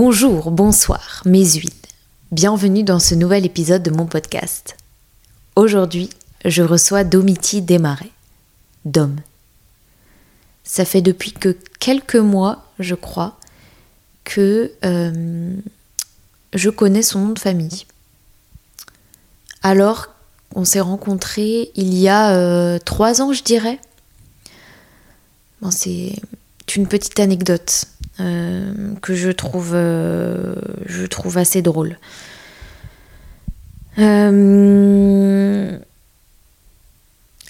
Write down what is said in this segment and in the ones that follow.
Bonjour, bonsoir, mes huiles. Bienvenue dans ce nouvel épisode de mon podcast. Aujourd'hui, je reçois Domiti Desmarais. Dom. Ça fait depuis que quelques mois, je crois, que euh, je connais son nom de famille. Alors, on s'est rencontrés il y a euh, trois ans, je dirais. C'est une petite anecdote euh, que je trouve, euh, je trouve assez drôle. Euh,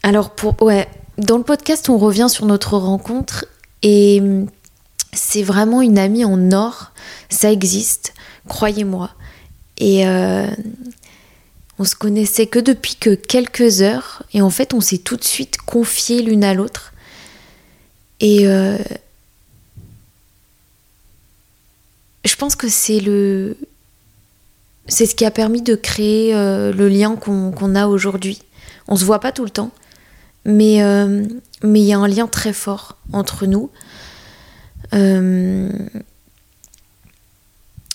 alors, pour, ouais, dans le podcast, on revient sur notre rencontre et c'est vraiment une amie en or. Ça existe, croyez-moi. Et on se connaissait que depuis que quelques heures et en fait, on s'est tout de suite confié l'une à l'autre. Et je pense que c'est le c'est ce qui a permis de créer euh, le lien qu'on a aujourd'hui. On se voit pas tout le temps, mais euh, mais il y a un lien très fort entre nous. Euh,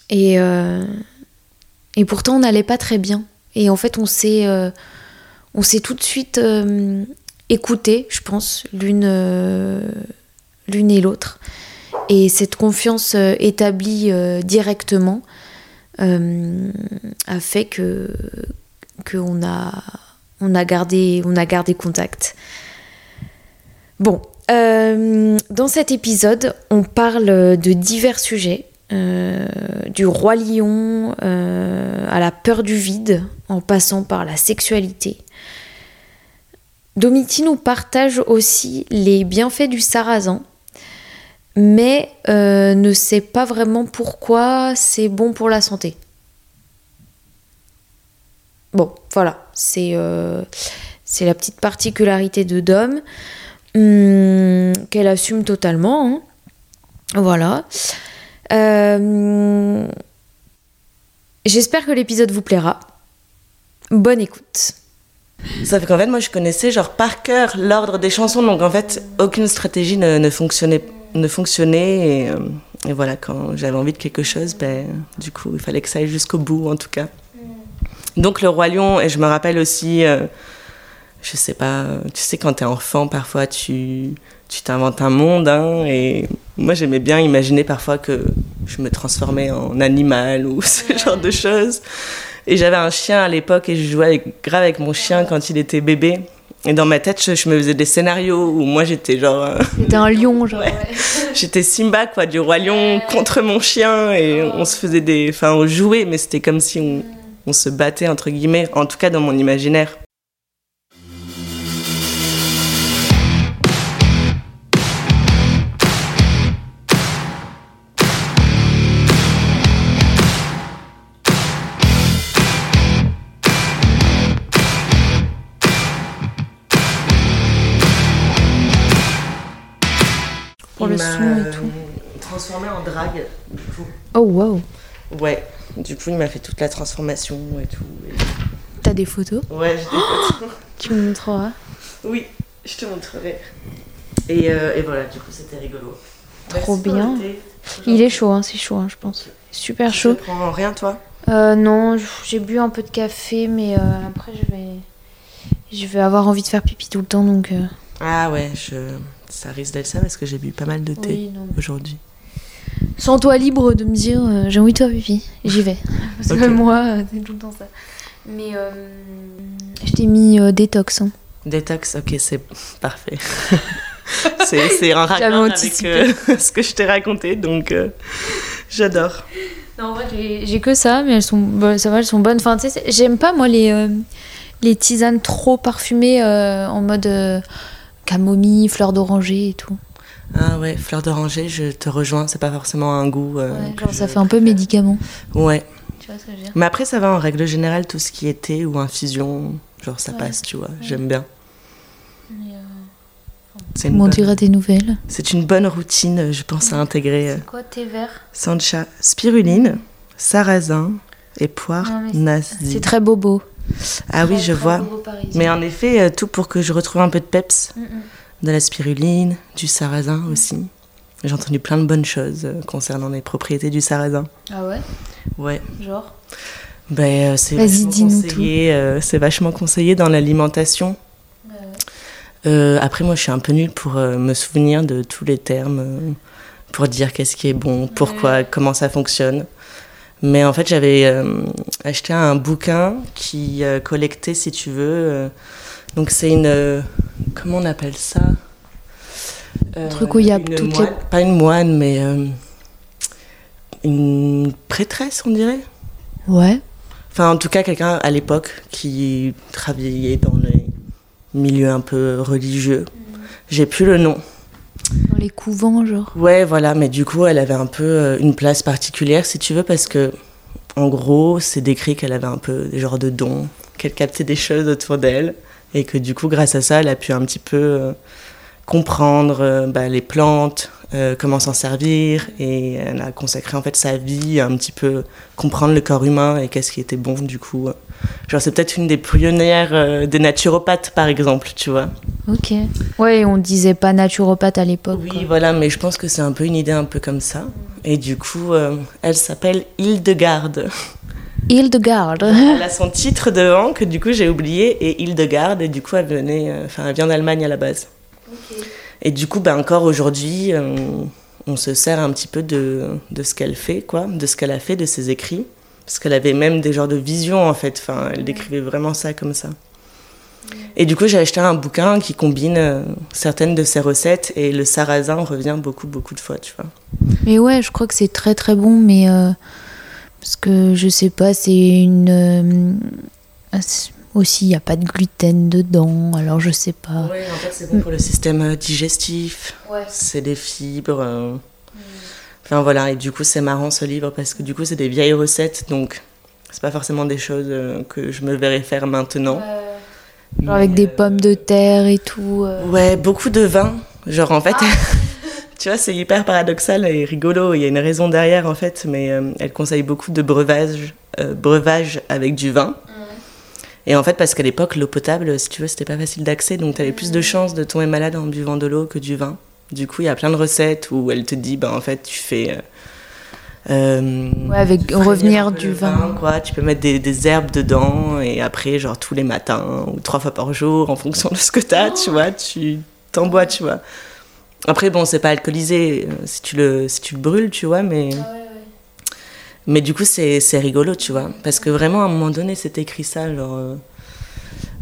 et et pourtant on n'allait pas très bien. Et en fait on s'est on s'est tout de suite écouté, je pense, l'une l'une et l'autre. Et cette confiance euh, établie euh, directement euh, a fait que qu'on a on a gardé contact. Bon, dans cet épisode, on parle de divers sujets, du roi lion à la peur du vide, en passant par la sexualité. Domiti nous partage aussi les bienfaits du sarrasin, mais euh, ne sait pas vraiment pourquoi c'est bon pour la santé. Bon, voilà, c'est euh, la petite particularité de Dom hum, qu'elle assume totalement. Hein. Voilà. Euh, j'espère que l'épisode vous plaira. Bonne écoute. Fait qu'en fait, moi, je connaissais genre par cœur l'ordre des chansons, donc en fait, aucune stratégie ne fonctionnait pas ne fonctionnait. Euh, et, voilà, quand j'avais envie de quelque chose, ben, du coup, il fallait que ça aille jusqu'au bout, en tout cas. Donc, le Roi Lion, et je me rappelle aussi, euh, je sais pas, tu sais, quand t'es enfant, parfois, tu tu t'inventes un monde. Hein, et moi, j'aimais bien imaginer parfois que je me transformais en animal ou ce genre de choses. Et j'avais un chien à l'époque et je jouais grave avec mon chien quand il était bébé. Et dans ma tête, je, me faisais des scénarios où moi j'étais genre. Euh, T'étais un lion, genre. J'étais Simba, quoi, du roi lion contre mon chien et on se faisait des. Enfin, on jouait, mais c'était comme si on, on se battait, entre guillemets, en tout cas dans mon imaginaire. Transformé en drague, du coup. Oh wow. Ouais, du coup, il m'a fait toute la transformation et tout. T'as des photos Ouais, j'ai des photos. tu me montreras Oui, je te montrerai. Et, euh, et voilà, du coup, c'était rigolo. Trop bien. Il est chaud, hein, c'est chaud, hein, je pense. Super tu chaud. Tu prends rien, toi euh, Non, j'ai bu un peu de café, mais euh, après, je vais, je vais avoir envie de faire pipi tout le temps, donc. Euh. Ah ouais, je ça risque d'être ça parce que j'ai bu pas mal de thé aujourd'hui. Sens-toi libre de me dire euh, j'ai envie de faire pipi, j'y vais. Parce que moi, euh, c'est tout le temps ça. Mais euh, je t'ai mis détox. Hein. Détox, ok, c'est parfait. c'est un raccord avec ce que je t'ai raconté, donc j'adore. Non, en vrai, j'ai que ça, mais elles sont, bah, ça va, elles sont bonnes. Enfin, tu sais, j'aime pas moi les, les tisanes trop parfumées en mode camomille, fleur d'oranger et tout. Ah ouais, fleur d'oranger, je te rejoins, c'est pas forcément un goût. Euh, genre ça fait un peu médicament. Ouais. Tu vois ce que je veux dire? Mais après, ça va en règle générale, tout ce qui est thé ou infusion, genre ça passe, tu vois, j'aime bien. C'est une bonne... nouvelles? C'est une bonne routine, je pense, à intégrer. C'est euh, quoi thé vert? Sancha, spiruline, sarrasin et poire nazi. C'est très bobo. Ah oui, je vois. Mais en effet, euh, tout pour que je retrouve un peu de peps. De la spiruline, du sarrasin aussi. J'ai entendu plein de bonnes choses euh, concernant les propriétés du sarrasin. Ah ouais? Ouais. Genre? Ben, euh, c'est vachement, euh, c'est vachement conseillé dans l'alimentation. Euh, après, moi, je suis un peu nulle pour euh, me souvenir de tous les termes, euh, pour dire qu'est-ce qui est bon, pourquoi, comment ça fonctionne. Mais en fait, j'avais euh, acheté un bouquin qui euh, collectait, si tu veux. Donc, c'est une. euh, comment on appelle ça? Euh, truc où il y a toutes moine- Pas une moine, mais. euh, une prêtresse, on dirait? Ouais. Enfin, en tout cas, quelqu'un à l'époque qui travaillait dans les milieux un peu religieux. J'ai plus le nom. Dans les couvents, genre. Ouais, voilà, mais du coup, elle avait un peu une place particulière, si tu veux, parce que, en gros, c'est décrit qu'elle avait un peu des genres de dons, qu'elle captait des choses autour d'elle, et que du coup, grâce à ça, elle a pu un petit peu euh, comprendre euh, bah, les plantes, euh, comment s'en servir, et elle a consacré en fait sa vie à un petit peu comprendre le corps humain et qu'est-ce qui était bon, du coup. Genre, c'est peut-être une des pionnières euh, des naturopathes, par exemple, tu vois. Ok. Ouais, on disait pas naturopathe à l'époque. Oui, quoi. voilà, mais je pense que c'est un peu une idée un peu comme ça. Et du coup, euh, elle s'appelle Hildegarde. Hildegarde. Elle a son titre devant que du coup j'ai oublié et Hildegarde et du coup elle venait, euh, enfin elle vient d'Allemagne à la base. Et du coup, ben encore aujourd'hui, euh, on se sert un petit peu de, de ce qu'elle fait, quoi, de ce qu'elle a fait, de ses écrits, parce qu'elle avait même des genres de visions en fait. Enfin, elle décrivait vraiment ça comme ça. Et du coup, j'ai acheté un bouquin qui combine euh, certaines de ses recettes et le sarrasin revient beaucoup, beaucoup de fois, tu vois. Mais ouais, je crois que c'est très très bon, mais euh, parce que je sais pas, c'est une euh, ah, aussi il y a pas de gluten dedans, alors je sais pas. Oui, en fait, c'est bon pour le système euh, digestif. Ouais. C'est des fibres. euh. Enfin voilà, et du coup, c'est marrant ce livre parce que du coup, c'est des vieilles recettes, donc c'est pas forcément des choses que je me verrais faire maintenant. Genre avec des pommes de terre et tout. Ouais, beaucoup de vin. Genre, en fait, tu vois, c'est hyper paradoxal et rigolo. Il y a une raison derrière, en fait, mais euh, elle conseille beaucoup de breuvage, euh, breuvage avec du vin. Et en fait, parce qu'à l'époque, l'eau potable, si tu veux, c'était pas facile d'accès, donc t'avais plus de chances de tomber malade en buvant de l'eau que du vin. Du coup, il y a plein de recettes où elle te dit, ben, en fait, tu fais. euh, euh, Ouais, avec revenir du vin. quoi. Tu peux mettre des, des herbes dedans et après, genre tous les matins ou trois fois par jour, en fonction de ce que t'as, tu vois, tu t'en bois, tu vois. Après, bon, c'est pas alcoolisé euh, si tu le, si tu le brûles, tu vois, mais. Mais du coup, c'est c'est rigolo, tu vois. Parce que vraiment, à un moment donné, c'est écrit ça, genre. euh,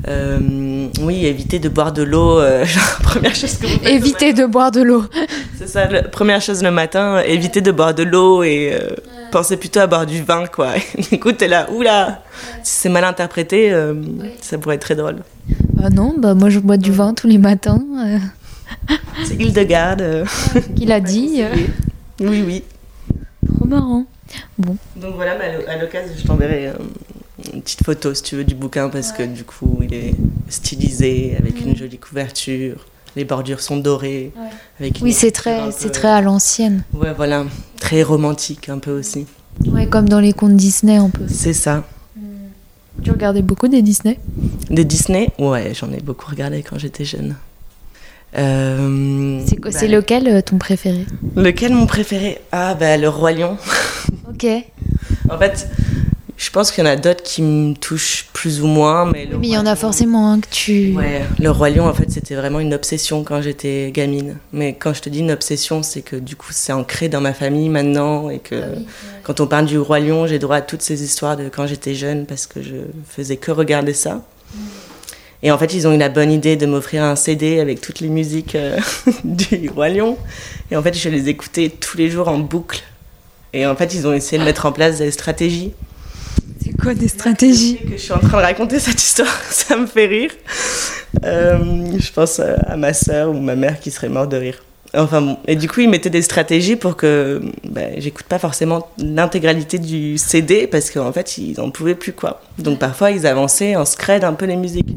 euh, oui, éviter de boire de l'eau. euh, genre, première chose que vous faites. Éviter de boire de l'eau. c'est ça, la première chose le matin, éviter de boire de l'eau et euh, penser plutôt à boire du vin, quoi. du coup, t'es là, oula, si c'est mal interprété, euh, ça pourrait être très drôle. Ah non, bah moi je bois du vin tous les matins. C'est Hildegarde. euh, qu'il a dit. oui, oui. trop marrant. Donc voilà, mais à l'o- à l'occasion, je t'enverrai euh, une petite photo, si tu veux, du bouquin, parce que du coup, il est stylisé, avec une jolie couverture. Les bordures sont dorées. Avec Oui, c'est très, c'est très à l'ancienne. Ouais, voilà. Très romantique, un peu aussi. Ouais, comme dans les contes Disney un peu. C'est ça. Tu regardais beaucoup des Disney? De Disney? Ouais, j'en ai beaucoup regardé quand j'étais jeune. Euh, C'est bah, lequel euh, ton préféré? Lequel mon préféré? Ah, bah, le Roi Lion. Ok. En fait, je pense qu'il y en a d'autres qui me touchent plus ou moins, mais il y en a forcément un que tu. Ouais, le Roi Lion, en fait, c'était vraiment une obsession quand j'étais gamine. Mais quand je te dis une obsession, c'est que du coup, c'est ancré dans ma famille maintenant et que quand on parle du Roi Lion, j'ai droit à toutes ces histoires de quand j'étais jeune parce que je faisais que regarder ça. Et en fait, ils ont eu la bonne idée de m'offrir un CD avec toutes les musiques euh, du Roi Lion. Et en fait, je les écoutais tous les jours en boucle. Et en fait, ils ont essayé de mettre en place des stratégies. C'est quoi des stratégies? Que je suis en train de raconter cette histoire, ça me fait rire. Euh, je pense à ma sœur ou ma mère qui serait morte de rire. Enfin bon, et du coup ils mettaient des stratégies pour que ben, j'écoute pas forcément l'intégralité du CD parce qu'en fait ils en pouvaient plus quoi. Donc parfois ils avançaient en scred un peu les musiques.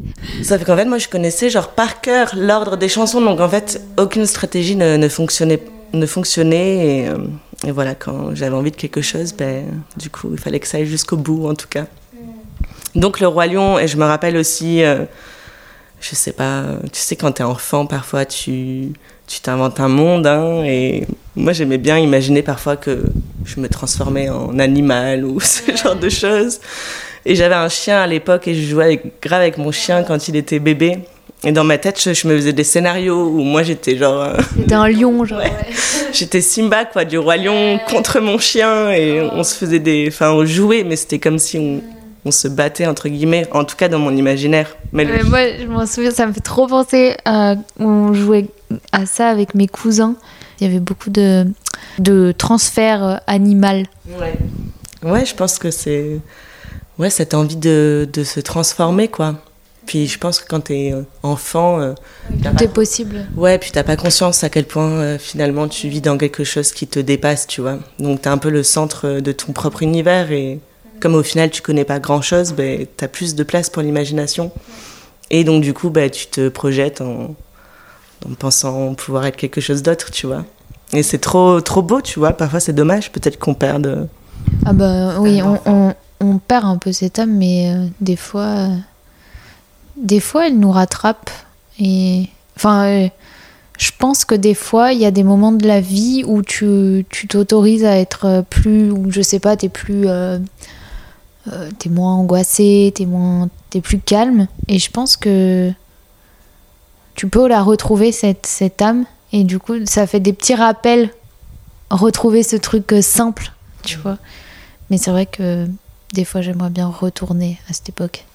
Fait qu'en fait moi je connaissais genre par cœur l'ordre des chansons donc en fait aucune stratégie ne, fonctionnait ne fonctionnait et, euh, et voilà quand j'avais envie de quelque chose ben du coup il fallait que ça aille jusqu'au bout en tout cas. Donc le roi lion et je me rappelle aussi euh, je sais pas, tu sais, quand t'es enfant, parfois tu tu t'inventes un monde. Hein, et moi, j'aimais bien imaginer parfois que je me transformais en animal ou ce genre de choses. Et j'avais un chien à l'époque et je jouais avec, grave avec mon chien quand il était bébé. Et dans ma tête, je, me faisais des scénarios où moi j'étais genre. C'était un lion, genre. J'étais Simba, quoi, du roi lion contre mon chien et on se faisait des. Enfin, on jouait, mais c'était comme si on, on se battait entre guillemets, en tout cas dans mon imaginaire. Mais moi, je m'en souviens, ça me fait trop penser. À... On jouait à ça avec mes cousins. Il y avait beaucoup de, de transferts euh, animal. Ouais. ouais, je pense que c'est ouais cette envie de, de, se transformer quoi. Puis je pense que quand t'es euh, enfant, euh, tout est possible. Ouais, puis t'as pas conscience à quel point finalement tu vis dans quelque chose qui te dépasse, tu vois. Donc t'es un peu le centre de ton propre univers et comme au final tu connais pas grand chose, ben, tu as plus de place pour l'imagination. Et donc du coup, ben, tu te projettes en, en pensant pouvoir être quelque chose d'autre, tu vois. Et c'est trop, trop beau, tu vois. Parfois c'est dommage, peut-être qu'on perde. Ah bah oui, on, on, on, perd un peu cette âme, mais euh, des fois, euh, des fois elle nous rattrape. Et enfin, euh, je pense que des fois il y a des moments de la vie où tu t'autorises à être plus, ou je sais pas, t'es plus t'es moins angoissé, t'es moins, t'es plus calme. Et je pense que tu peux la retrouver cette, cette âme. Et du coup, ça fait des petits rappels, retrouver ce truc euh, simple, tu vois. Mais c'est vrai que des fois, j'aimerais bien retourner à cette époque.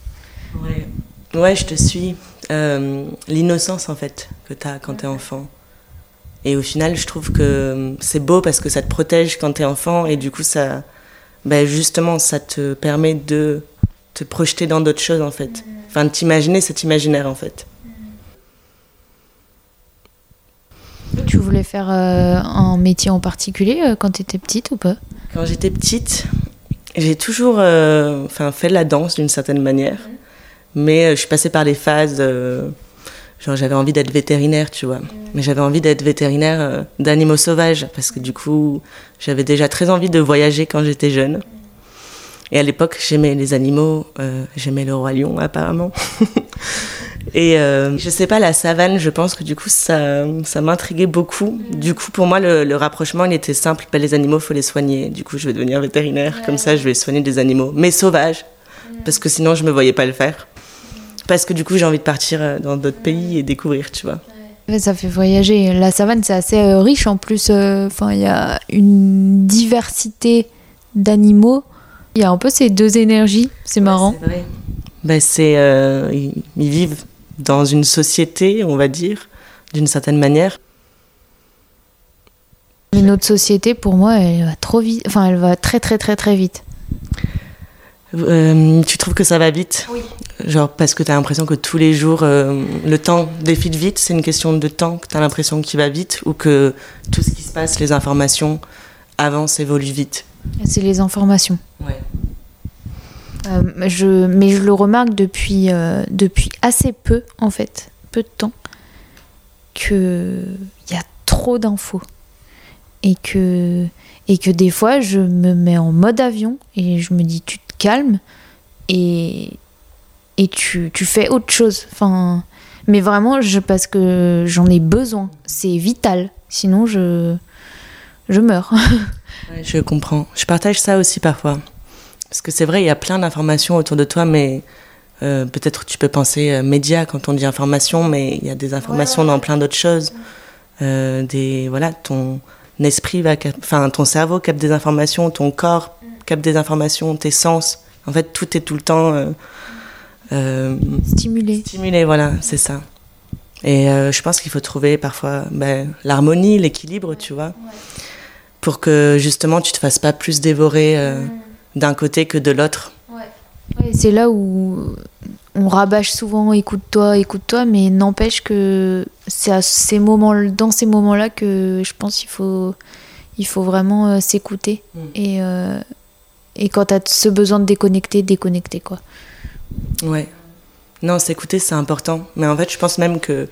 Ouais, ouais je te suis. Euh, l'innocence, en fait, que t'as quand t'es enfant. Et au final, je trouve que c'est beau parce que ça te protège quand t'es enfant et du coup, ça, ben justement, ça te permet de te projeter dans d'autres choses, en fait. Enfin, de t'imaginer cet imaginaire, en fait. Tu voulais faire euh, un métier en particulier euh, quand tu étais petite ou pas? Quand j'étais petite, j'ai toujours euh, enfin, fait de la danse d'une certaine manière. Mais je suis passée par les phases Genre, j'avais envie d'être vétérinaire, tu vois. Mais j'avais envie d'être vétérinaire d'animaux sauvages, parce que du coup, j'avais déjà très envie de voyager quand j'étais jeune. Et à l'époque, j'aimais les animaux, j'aimais le roi lion, apparemment. Et euh, je sais pas, la savane, je pense que du coup, ça, ça m'intriguait beaucoup. Du coup, pour moi, le, rapprochement, il était simple. Ben, les animaux, faut les soigner. Du coup, je vais devenir vétérinaire. Comme ça, je vais soigner des animaux, mais sauvages. Parce que sinon, je me voyais pas le faire parce que du coup j'ai envie de partir euh, dans d'autres pays et découvrir, tu vois. Ça fait voyager. La savane, c'est assez euh, riche en plus. Euh, enfin, il y a une diversité d'animaux. Il y a un peu ces deux énergies. C'est marrant. c'est vrai. Ben, c'est, ils, vivent dans une société, on va dire, d'une certaine manière. Mais notre société, pour moi, elle va trop vite. Enfin, elle va très, très, très, très vite. tu trouves que ça va vite? Oui. Genre parce que tu as l'impression que tous les jours, euh, le temps défile vite, c'est une question de temps que tu as l'impression qu'il va vite ou que tout ce qui se passe, les informations avancent, évoluent vite? C'est les informations. Ouais. Euh, je, mais je le remarque depuis, euh, depuis assez peu, en fait, peu de temps, qu'il y a trop d'infos. Et que, et que des fois, je me mets en mode avion et je me dis, tu te calmes. Et, et tu, tu fais autre chose. Enfin, mais vraiment, je, parce que j'en ai besoin. C'est vital. Sinon, je, je meurs. je comprends. Je partage ça aussi parfois. Parce que c'est vrai, il y a plein d'informations autour de toi, mais euh, peut-être tu peux penser euh, médias quand on dit information, mais il y a des informations dans plein d'autres choses. Euh, des, voilà, ton esprit va, enfin, ton cerveau capte des informations, ton corps capte des informations, tes sens. En fait, tout est tout le temps euh, stimuler. Stimuler, voilà, c'est ça. Et je pense qu'il faut trouver parfois ben, l'harmonie, l'équilibre, tu vois, pour que justement tu te fasses pas plus dévorer euh, d'un côté que de l'autre. Ouais. c'est là où on rabâche souvent écoute-toi, écoute-toi, mais n'empêche que c'est à ces moments, dans ces moments-là que je pense qu'il faut, il faut vraiment s'écouter. Mm. Et, et quand tu as ce besoin de déconnecter, déconnecter quoi. Ouais. Non, s'écouter, c'est important. Mais en fait, je pense même que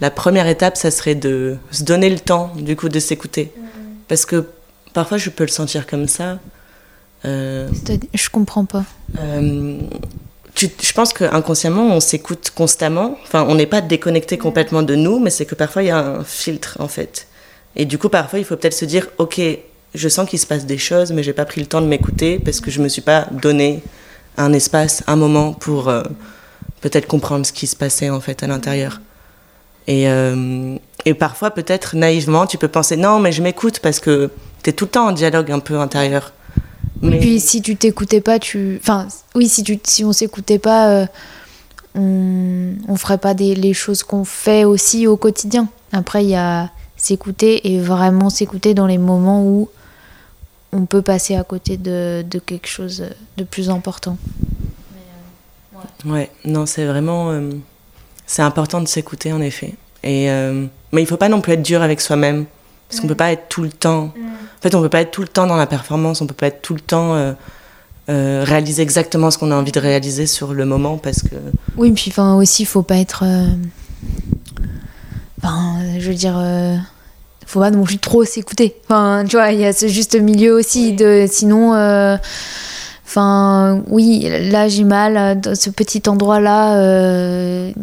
la première étape, ça serait de se donner le temps, du coup, de s'écouter. Mm. Parce que parfois, je peux le sentir comme ça. Euh, je comprends pas. Euh, je pense qu'inconsciemment, on s'écoute constamment. Enfin, on n'est pas déconnecté complètement de nous, mais c'est que parfois, il y a un filtre, en fait. Et du coup, parfois, il faut peut-être se dire, OK, je sens qu'il se passe des choses, mais j'ai pas pris le temps de m'écouter parce que je me suis pas donné un espace, un moment pour euh, peut-être comprendre ce qui se passait, en fait, à l'intérieur. Et, euh, et parfois, peut-être naïvement, tu peux penser, non, mais je m'écoute parce que tu es tout le temps en dialogue un peu intérieur. Mais... Et puis si tu t'écoutais pas, tu. Enfin, oui, si, tu, si on s'écoutait pas, euh, on, on ferait pas des, les choses qu'on fait aussi au quotidien. Après, il y a s'écouter et vraiment s'écouter dans les moments où on peut passer à côté de, de quelque chose de plus important. ouais. ouais. non, c'est vraiment. Euh, c'est important de s'écouter en effet. Et, euh, mais il faut pas non plus être dur avec soi-même. Parce qu'on peut pas être tout le temps. En fait, on peut pas être tout le temps dans la performance, on peut pas être tout le temps euh, euh, réaliser exactement ce qu'on a envie de réaliser sur le moment parce que. Oui, puis enfin aussi, il faut pas être. Euh, enfin, je veux dire, faut pas non plus trop s'écouter. Enfin, tu vois, il y a ce juste milieu aussi de. Sinon. Enfin, oui, là j'ai mal, dans ce petit endroit-là,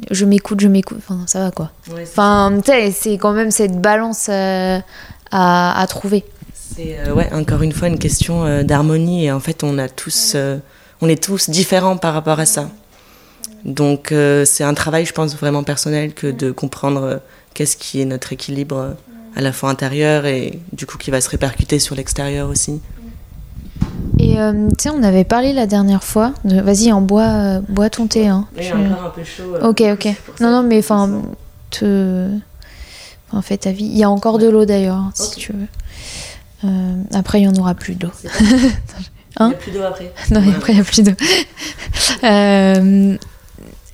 je m'écoute, je m'écoute. Enfin, ça va quoi. enfin, tu sais, c'est quand même cette balance à, à, trouver. C'est ouais, encore une fois une question d'harmonie et en fait on a tous, on est tous différents par rapport à ça. Donc c'est un travail, je pense, vraiment personnel que de comprendre qu'est-ce qui est notre équilibre à la fois intérieur et du coup qui va se répercuter sur l'extérieur aussi. Et tu sais, on avait parlé la dernière fois. De... Vas-y, en bois, bois ton thé. Hein. Je... encore un peu chaud. ok, ok. Non, non, mais enfin, te... en fait, ta vie. Il y a encore de l'eau d'ailleurs, si tu veux. Euh, après, il n'y en aura plus d'eau. hein il n'y a plus d'eau après. Non, ouais. après, il n'y a plus d'eau. euh,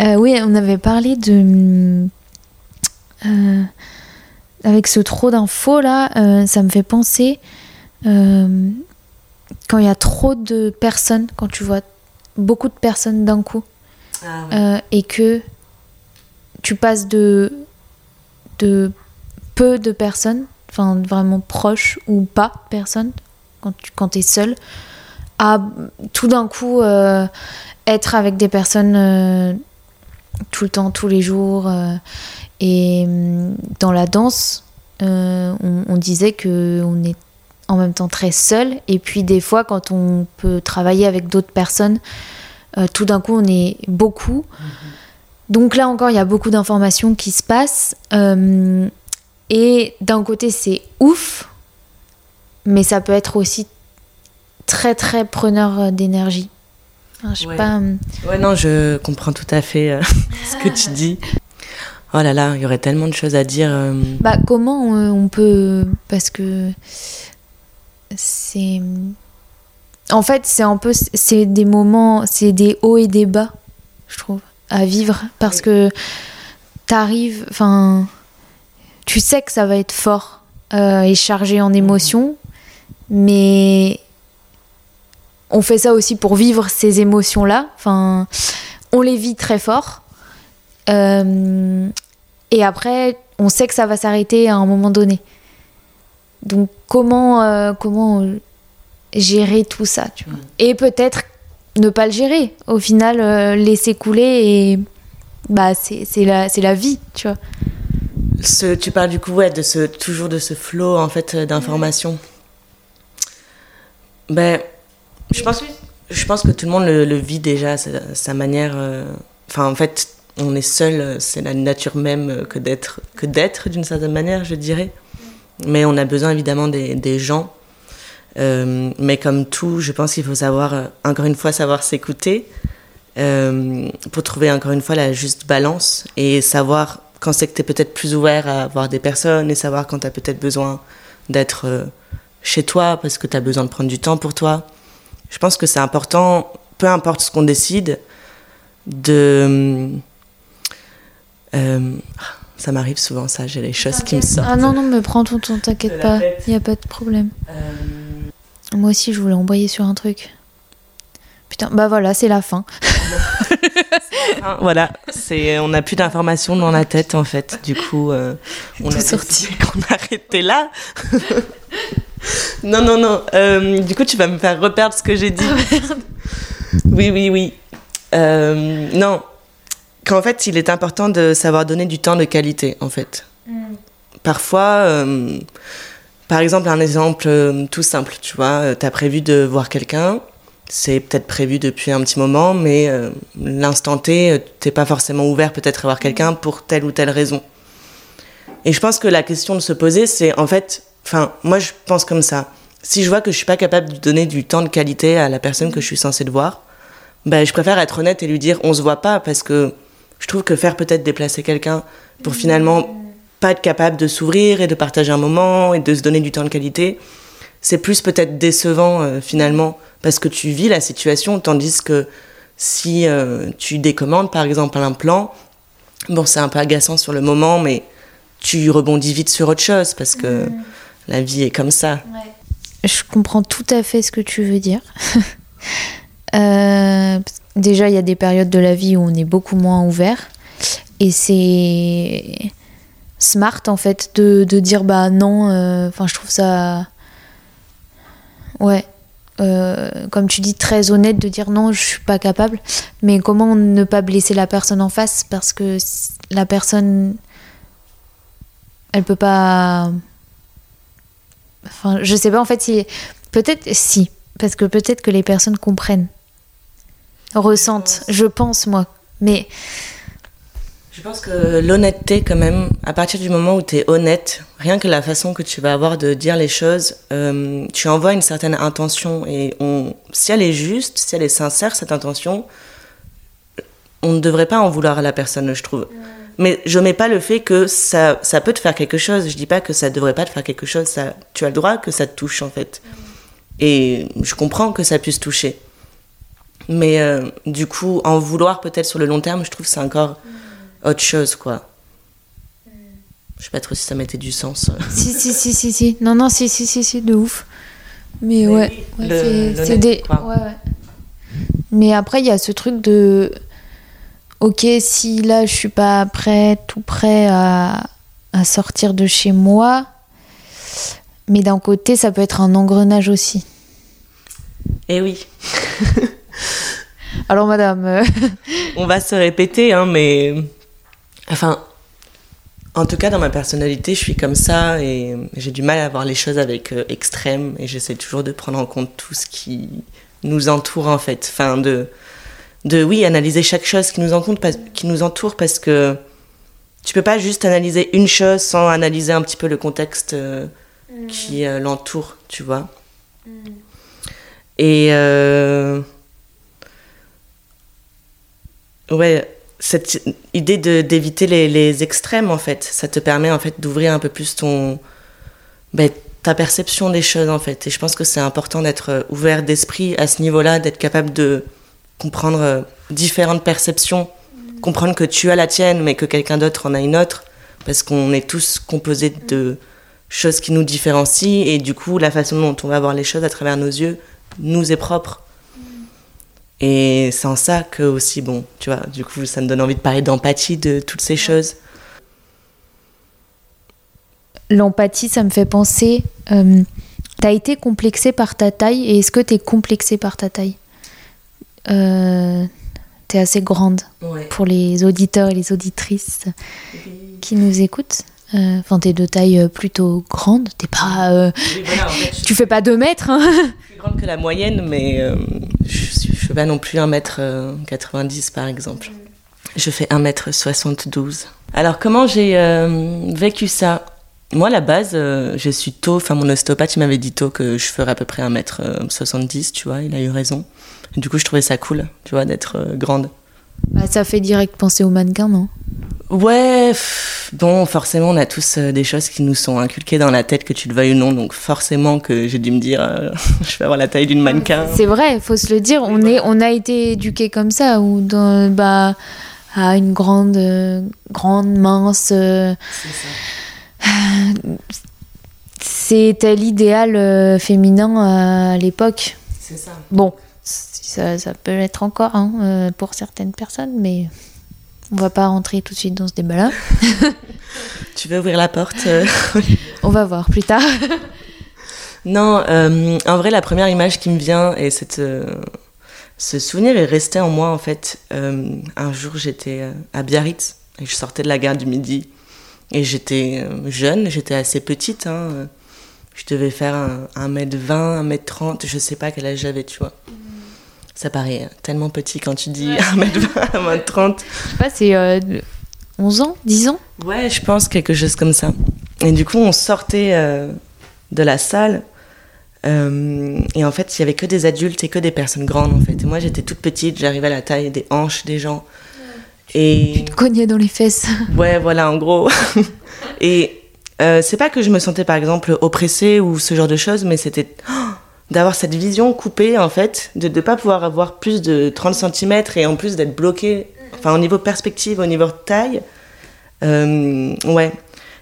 euh, oui, on avait parlé de. Euh, avec ce trop d'infos là, euh, ça me fait penser quand il y a trop de personnes, quand tu vois beaucoup de personnes d'un coup, ah, ouais. et que tu passes de, de peu de personnes enfin vraiment proche ou pas personne quand tu quand es seul à tout d'un coup euh, être avec des personnes euh, tout le temps tous les jours euh, et dans la danse on, on, disait que on est en même temps très seul et puis des fois quand on peut travailler avec d'autres personnes tout d'un coup on est beaucoup -hmm. donc là encore il y a beaucoup d'informations qui se passent et d'un côté, c'est ouf, mais ça peut être aussi très très preneur d'énergie. je sais ouais. pas. Ouais, non, je comprends tout à fait euh, ce que tu dis. Oh là là, il y aurait tellement de choses à dire. Euh... Bah, comment on, on, peut. Parce que. C'est. En fait, c'est un peu. C'est des moments. C'est des hauts et des bas, je trouve, à vivre. Parce que t'arrives. Enfin tu sais que ça va être fort euh, et chargé en émotions, mais on fait ça aussi pour vivre ces émotions-là. Enfin, on les vit très fort. Euh, et après, on sait que ça va s'arrêter à un moment donné. Donc, comment, euh, comment gérer tout ça tu vois Et peut-être ne pas le gérer. Au final, euh, laisser couler et bah, c'est la, la vie, tu vois. Ce, tu parles du coup ouais, de ce, toujours de ce flot en fait d'informations. Ben, je pense, je pense que tout le monde le, le vit déjà, sa, sa manière. Euh, enfin, en fait, on est seul, c'est la nature même que d'être, que d'être d'une certaine manière, je dirais. Mais on a besoin évidemment des, des gens. Euh, mais comme tout, je pense qu'il faut savoir, euh, encore une fois, savoir s'écouter euh, pour trouver encore une fois la juste balance et savoir quand c'est que tu es peut-être plus ouvert à voir des personnes et savoir quand tu as peut-être besoin d'être chez toi parce que tu as besoin de prendre du temps pour toi. Je pense que c'est important, peu importe ce qu'on décide, de... ça m'arrive souvent ça, j'ai les choses qui me sortent. Ah non, non, mais prends ton temps, t'inquiète pas, il n'y a pas de problème. Euh... Moi aussi, je voulais envoyer sur un truc. Putain, bah voilà, c'est la fin. voilà, c'est on n'a plus d'informations dans la tête en fait. Du coup, euh, on a sorti qu'on arrêtait là. non, non, non. Euh, du coup, tu vas me faire reperdre ce que j'ai dit. Ah, oui, oui, oui. Euh, non, qu'en fait, il est important de savoir donner du temps de qualité, en fait. Parfois, euh, par exemple, un exemple euh, tout simple, tu vois, tu as prévu de voir quelqu'un, c'est peut-être prévu depuis un petit moment, mais l'instant T, t'es pas forcément ouvert peut-être à voir quelqu'un pour telle ou telle raison. Et je pense que la question de se poser, c'est en fait, enfin, moi je pense comme ça. Si je vois que je suis pas capable de donner du temps de qualité à la personne que je suis censée de voir, ben, je préfère être honnête et lui dire on se voit pas parce que je trouve que faire peut-être déplacer quelqu'un pour finalement pas être capable de s'ouvrir et de partager un moment et de se donner du temps de qualité, c'est plus peut-être décevant euh, finalement parce que tu vis la situation tandis que si euh, tu décommandes par exemple un plan, bon c'est un peu agaçant sur le moment mais tu rebondis vite sur autre chose parce que mm. la vie est comme ça. Je comprends tout à fait ce que tu veux dire. Euh, déjà, il y a des périodes de la vie où on est beaucoup moins ouvert. Et c'est smart, en fait, de, de dire bah non. Euh, enfin, je trouve ça. Ouais. Euh, comme tu dis, très honnête de dire non, je suis pas capable. Mais comment ne pas blesser la personne en face? Parce que la personne. Elle peut pas. Enfin, je sais pas en fait si. Peut-être si. Parce que peut-être que les personnes comprennent ressentent, je pense moi. Mais. Je pense que l'honnêteté, quand même, à partir du moment où tu es honnête, rien que la façon que tu vas avoir de dire les choses, euh, tu envoies une certaine intention. Et on, si elle est juste, si elle est sincère, cette intention, on ne devrait pas en vouloir à la personne, je trouve. Mais je mets pas le fait que ça, ça peut te faire quelque chose. Je dis pas que ça devrait pas te faire quelque chose. Ça, tu as le droit que ça te touche, en fait. Et je comprends que ça puisse toucher. Mais euh, du coup, en vouloir peut-être sur le long terme, je trouve que c'est encore autre chose, quoi. Mm. Je sais pas trop si ça mettait du sens. si, si, si, si, si. Non, non, si, si, si, si, de ouf. Mais, ouais, c'est des. Ouais, ouais. Mais après, il y a ce truc de. Ok, si là, je suis pas prêt, tout prêt à, à sortir de chez moi. Mais d'un côté, ça peut être un engrenage aussi. Eh oui. Alors, madame. Euh, On va se répéter, hein, mais. Enfin. En tout cas, dans ma personnalité, je suis comme ça et j'ai du mal à voir les choses avec euh, extrême et j'essaie toujours de prendre en compte tout ce qui nous entoure en fait. Enfin, de, de oui, analyser chaque chose qui nous, entoure, qui nous entoure parce que tu peux pas juste analyser une chose sans analyser un petit peu le contexte euh, mm. qui l'entoure, tu vois. Mm. Et ouais, cette idée d'éviter les, les, extrêmes, en fait, ça te permet en fait d'ouvrir un peu plus ton, ben, ta perception des choses, en fait. Et je pense que c'est important d'être euh, ouvert d'esprit à ce niveau-là, d'être capable de comprendre euh, différentes perceptions, comprendre que tu as la tienne, mais que quelqu'un d'autre en a une autre, parce qu'on est tous composés de choses qui nous différencient, et du coup, la façon dont on va voir les choses à travers nos yeux nous est propre. Et c'est en ça que aussi, bon, tu vois, du coup, ça me donne envie de parler d'empathie, de toutes ces choses. L'empathie, ça me fait penser, euh, t'as été complexé par ta taille, et est-ce que t'es complexé par ta taille? Euh, T'es assez grande pour les auditeurs et les auditrices qui nous écoutent. Euh, enfin, t'es de taille plutôt grande, t'es pas. tu fais pas 2 mètres. Hein plus grande que la moyenne, mais je suis fais pas non plus 1m90 euh, par exemple. Je fais 1m72. Alors comment j'ai euh, vécu ça? Moi, à la base, euh, je suis tôt, enfin mon ostéopathe, m'avait dit tôt que je ferais à peu près 1m70, tu vois, il a eu raison. du coup, je trouvais ça cool, tu vois, d'être grande. Bah, ça fait direct penser au mannequin, non? Ouais, bon, forcément, on a tous euh, des choses qui nous sont inculquées dans la tête, que tu le veuilles ou non, donc forcément que j'ai dû me dire, euh, je vais avoir la taille d'une mannequin. C'est vrai, il faut se le dire, on, est, on a été éduqués comme ça, ou dans, bah, à une grande, grande, mince. C'était l'idéal féminin à l'époque. C'est ça. Bon, ça, ça, peut l'être encore hein, pour certaines personnes, mais on va pas rentrer tout de suite dans ce débat-là. tu veux ouvrir la porte On va voir plus tard. non, euh, en vrai, la première image qui me vient, et cette, euh, ce souvenir est resté en moi en fait. Euh, un jour, j'étais euh, à Biarritz et je sortais de la gare du Midi et j'étais euh, jeune, j'étais assez petite. Hein. Je devais faire 1m20, 1m30, je sais pas quel âge j'avais, tu vois. Ça paraît tellement petit quand tu dis 1m20, 1m30. Je sais pas, c'est 11 ans, 10 ans? Ouais, je pense quelque chose comme ça. Et du coup, on sortait de la salle euh, et en fait, il y avait que des adultes et que des personnes grandes, en fait. Et moi, j'étais toute petite, j'arrivais à la taille des hanches des gens. Et... Tu te cognais dans les fesses. Ouais, voilà, en gros. et euh, c'est pas que je me sentais, par exemple, oppressée ou ce genre de choses, mais c'était d'avoir cette vision coupée, en fait, de ne pas pouvoir avoir plus de 30 cm et en plus d'être bloqué, enfin, au niveau perspective, au niveau taille. Euh, ouais,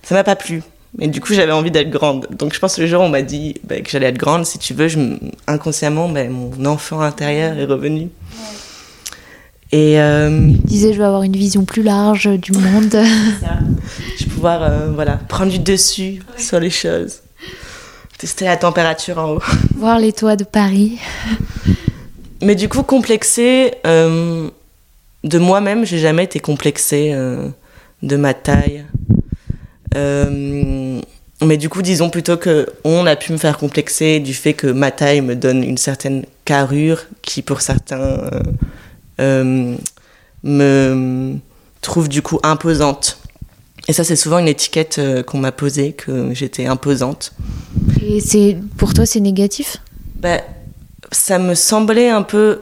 ça m'a pas plu. Mais du coup, j'avais envie d'être grande. Donc, je pense que le jour où on m'a dit bah, que j'allais être grande, si tu veux, je, inconsciemment, bah, mon enfant intérieur est revenu. Et euh, disais, je vais avoir une vision plus large du monde. ça. Je vais pouvoir euh, voilà, prendre du dessus sur les choses. Tester la température en haut. Voir les toits de Paris. Mais du coup, complexé euh, de moi-même, j'ai jamais été complexée euh, de ma taille, euh, mais du coup, disons plutôt que on a pu me faire complexer du fait que ma taille me donne une certaine carrure qui, pour certains, euh, me trouve du coup imposante. Et ça, c'est souvent une étiquette qu'on m'a posée, que j'étais imposante. Et c'est pour toi, c'est négatif? Ben, Ça me semblait un peu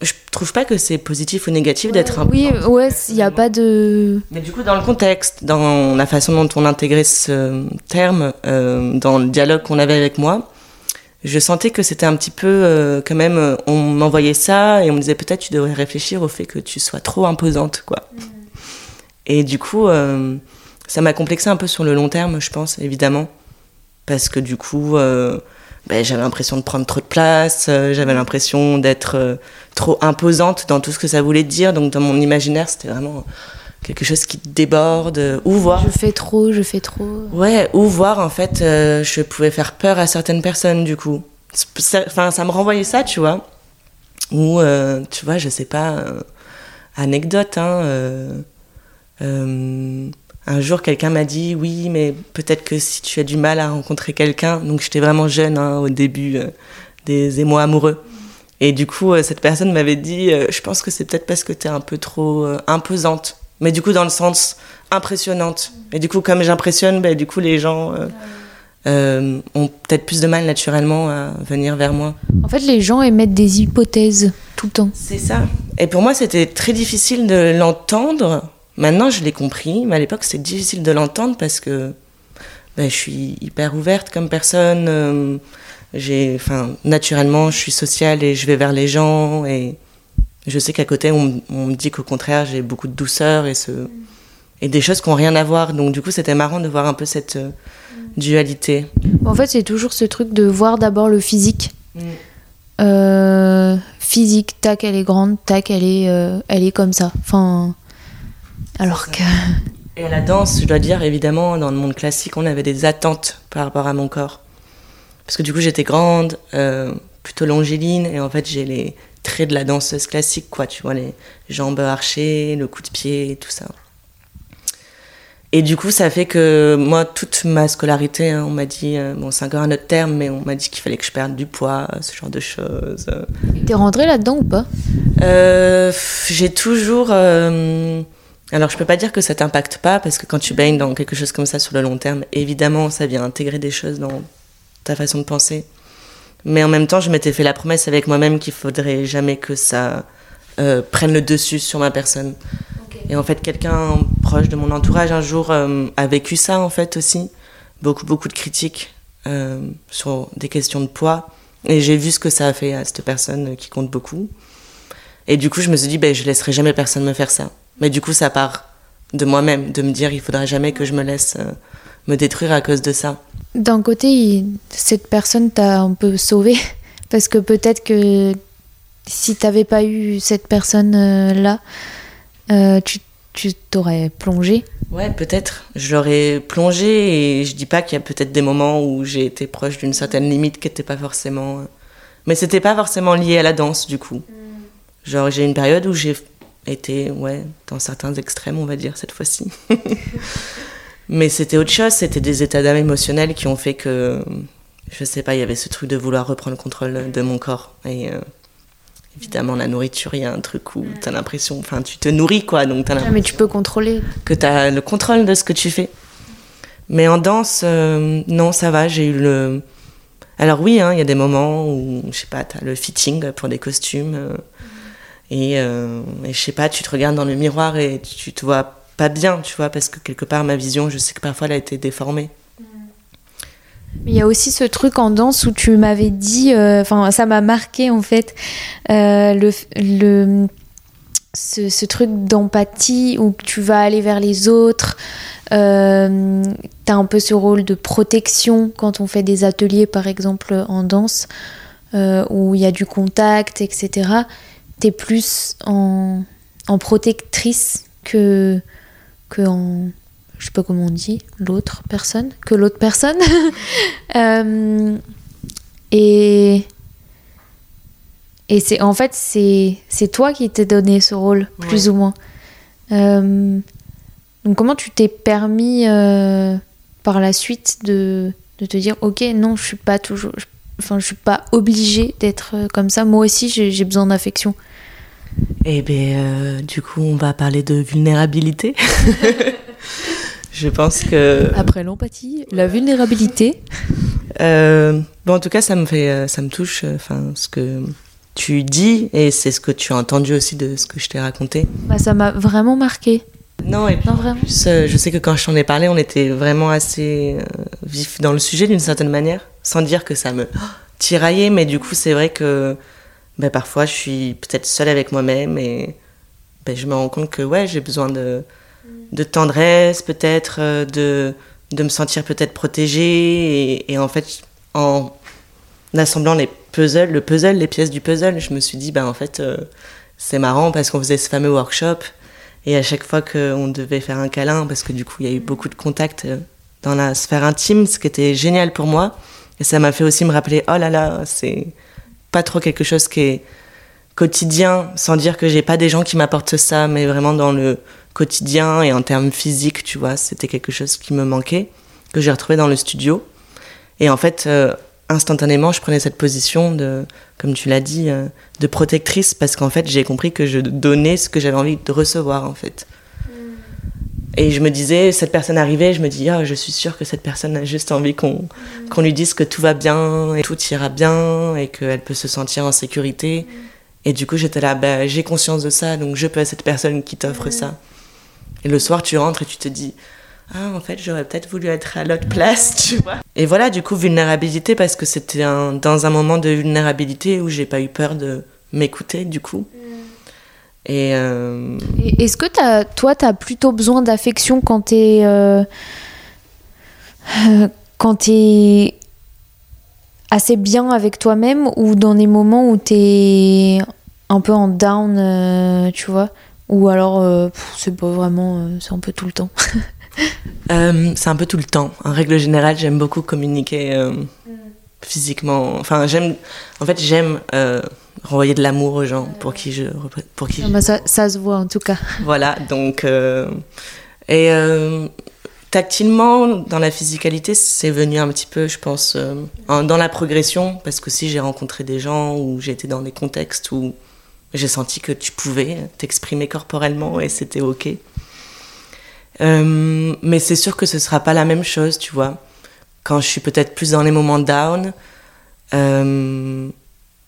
je trouve pas que c'est positif ou négatif d'être un Oui, ouais, il n'y a pas de. Mais du coup, dans le contexte, dans la façon dont on intégrait ce terme, euh, dans le dialogue qu'on avait avec moi, je sentais que c'était un petit peu euh, quand même. Euh, on m'envoyait ça et on me disait peut-être tu devrais réfléchir au fait que tu sois trop imposante, quoi. Et du coup, ça m'a complexé un peu sur le long terme, je pense, évidemment. Parce que du coup ben, j'avais l'impression de prendre trop de place, euh, j'avais l'impression d'être euh, trop imposante dans tout ce que ça voulait dire. Donc dans mon imaginaire, c'était vraiment quelque chose qui déborde, ou voir. Je fais trop, je fais trop. Ouais, ou voir en fait, euh, je pouvais faire peur à certaines personnes du coup. Enfin, ça me renvoyait ça, tu vois. Ou, tu vois, je sais pas, anecdote, hein un jour, quelqu'un m'a dit Oui, mais peut-être que si tu as du mal à rencontrer quelqu'un, donc j'étais vraiment jeune hein, au début euh, des émois amoureux. Et du coup, euh, cette personne m'avait dit euh, Je pense que c'est peut-être parce que tu es un peu trop imposante. Mais du coup, dans le sens impressionnante. Et du coup, comme j'impressionne, bah, du coup, les gens ont peut-être plus de mal naturellement à venir vers moi. En fait, les gens émettent des hypothèses tout le temps. C'est ça. Et pour moi, c'était très difficile de l'entendre Maintenant, je l'ai compris, mais à l'époque, c'était difficile de l'entendre parce que ben, je suis hyper ouverte comme personne. Euh, j'ai, enfin, naturellement, je suis sociale et je vais vers les gens. Et je sais qu'à côté, on, me dit qu'au contraire, j'ai beaucoup de douceur et, ce, et des choses qui n'ont rien à voir. Donc, du coup, c'était marrant de voir un peu cette euh, dualité. En fait, c'est toujours ce truc de voir d'abord le physique. Mm. Euh, physique, tac, elle est grande, tac, elle est, elle est comme ça. Enfin. Alors que. Et à la danse, je dois dire, évidemment, dans le monde classique, on avait des attentes par rapport à mon corps. Parce que du coup, j'étais grande, euh, plutôt longéline, et en fait, j'ai les traits de la danseuse classique, quoi. Tu vois, les jambes archées, le coup de pied, tout ça. Et du coup, ça fait que moi, toute ma scolarité, hein, on m'a dit, euh, bon, c'est encore un autre terme, mais on m'a dit qu'il fallait que je perde du poids, ce genre de choses. T'es rentrée là-dedans ou pas? Euh, J'ai toujours. Alors, je peux pas dire que ça t'impacte pas, parce que quand tu baignes dans quelque chose comme ça sur le long terme, évidemment, ça vient intégrer des choses dans ta façon de penser. Mais en même temps, je m'étais fait la promesse avec moi-même qu'il faudrait jamais que ça euh, prenne le dessus sur ma personne. Et en fait, quelqu'un proche de mon entourage un jour euh, a vécu ça, en fait, aussi. Beaucoup, beaucoup de critiques euh, sur des questions de poids. Et j'ai vu ce que ça a fait à cette personne qui compte beaucoup. Et du coup, je me suis dit, ben, je laisserai jamais personne me faire ça. Mais du coup, ça part de moi-même, de me dire il faudrait jamais que je me laisse euh, me détruire à cause de ça. D'un côté, cette personne t'a un peu sauvé parce que peut-être que si t'avais pas eu cette personne-là, euh, tu tu t'aurais plongé Ouais, peut-être. Je l'aurais plongé et je dis pas qu'il y a peut-être des moments où j'ai été proche d'une certaine limite qui n'était pas forcément. Euh, mais c'était pas forcément lié à la danse du coup. Genre, j'ai une période où j'ai été, ouais, dans certains extrêmes, on va dire, cette fois-ci. Mais c'était autre chose, c'était des états d'âme émotionnels qui ont fait que, je sais pas, il y avait ce truc de vouloir reprendre le contrôle de mon corps. Et euh, évidemment, la nourriture, il y a un truc où t'as l'impression, enfin, tu te nourris, quoi. Donc Ah, mais tu peux contrôler. que tu as le contrôle de ce que tu fais. Mais en danse, euh, non, ça va, j'ai eu le... Alors oui, hein, il y a des moments où, je sais pas, tu as le fitting pour des costumes. euh, et, euh, et je sais pas, tu te regardes dans le miroir et tu te vois pas bien, tu vois, parce que quelque part, ma vision, je sais que parfois, elle a été déformée. Il y a aussi ce truc en danse où tu m'avais dit, euh, enfin ça m'a marqué en fait, euh, le, le, ce, ce truc d'empathie où tu vas aller vers les autres, euh, tu as un peu ce rôle de protection quand on fait des ateliers par exemple en danse, euh, où il y a du contact, etc. Tu es plus en, en protectrice que, que en je sais pas comment on dit, l'autre personne, que l'autre personne. Euh, et et c'est en fait c'est toi qui t'es donné ce rôle plus ou moins. Euh, donc comment tu t'es permis euh, par la suite de, de te dire ok non je suis pas toujours enfin je suis pas obligée d'être comme ça moi aussi j'ai besoin d'affection. Et ben, euh, du coup, on va parler de vulnérabilité. je pense que... Après l'empathie, la vulnérabilité. Euh, bon, en tout cas, ça me fait, euh, ça me touche. Enfin, ce que tu dis et c'est ce que tu as entendu aussi de ce que je t'ai raconté. Bah, ça m'a vraiment marqué. Non, et puis Non vraiment. en plus, euh, je sais que quand je t'en ai parlé, on était vraiment assez euh, vif dans le sujet d'une certaine manière, sans dire que ça me tiraillait, mais du coup, c'est vrai que ben, parfois, je suis peut-être seule avec moi-même et ben, je me rends compte que ouais, j'ai besoin de, de tendresse, peut-être, euh, de, de me sentir peut-être protégée. Et, et en fait, en assemblant les puzzles, le puzzle, les pièces du puzzle, je me suis dit, ben, en fait, euh, c'est marrant parce qu'on faisait ce fameux workshop. Et à chaque fois qu'on devait faire un câlin, parce que du coup, il y a eu beaucoup de contacts euh, dans la sphère intime, ce qui était génial pour moi. Et ça m'a fait aussi me rappeler, oh là là, c'est pas trop quelque chose qui est quotidien, sans dire que j'ai pas des gens qui m'apportent ça, mais vraiment dans le quotidien et en termes physiques, tu vois, c'était quelque chose qui me manquait, que j'ai retrouvé dans le studio. Et en fait, euh, instantanément, je prenais cette position de, comme tu l'as dit, euh, de protectrice, parce qu'en fait, j'ai compris que je donnais ce que j'avais envie de recevoir, en fait. Et je me disais, cette personne arrivait, je me dis, ah, je suis sûre que cette personne a juste envie qu'on lui dise que tout va bien et tout ira bien et qu'elle peut se sentir en sécurité. Et du coup, j'étais là, bah, j'ai conscience de ça, donc je peux être cette personne qui t'offre ça. Et le soir, tu rentres et tu te dis, ah, en fait, j'aurais peut-être voulu être à l'autre place, tu vois. Et voilà, du coup, vulnérabilité, parce que c'était un, dans un moment de vulnérabilité où j'ai pas eu peur de m'écouter, du coup. Et euh, Et Est-ce que as, toi, tu as plutôt besoin d'affection quand tu es. euh, euh, quand tu es assez bien avec toi-même ou dans des moments où tu es un peu en down, euh, tu vois? Ou alors, c'est pas vraiment. c'est un peu tout le temps. C'est un peu tout le temps. En règle générale, j'aime beaucoup communiquer physiquement. Enfin, j'aime. En fait, j'aime renvoyer de l'amour aux gens pour qui je. Pour qui Ah bah, ça, ça se voit en tout cas. Voilà, donc. euh, et euh, tactilement, dans la physicalité, c'est venu un petit peu, je pense, euh, en- dans la progression, parce que si j'ai rencontré des gens où j'ai été dans des contextes où j'ai senti que tu pouvais t'exprimer corporellement et c'était ok. Euh, mais c'est sûr que ce sera pas la même chose, tu vois. Quand je suis peut-être plus dans les moments down, euh,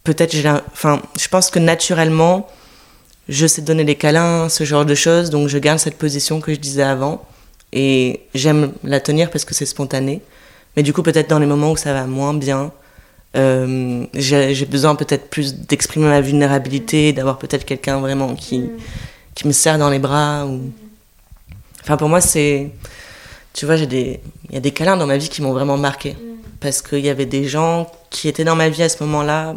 peut-être j'ai, enfin, je pense que naturellement, je sais donner des câlins, ce genre de choses, donc je garde cette position que je disais avant et j'aime la tenir parce que c'est spontané. Mais du coup, peut-être dans les moments où ça va moins bien, euh, j'ai j'ai besoin peut-être plus d'exprimer ma vulnérabilité, d'avoir peut-être quelqu'un vraiment qui, qui me serre dans les bras. Ou... Enfin, pour moi, c'est. Tu vois, j'ai des... il y a des câlins dans ma vie qui m'ont vraiment marqué. Parce qu'il y avait des gens qui étaient dans ma vie à ce moment-là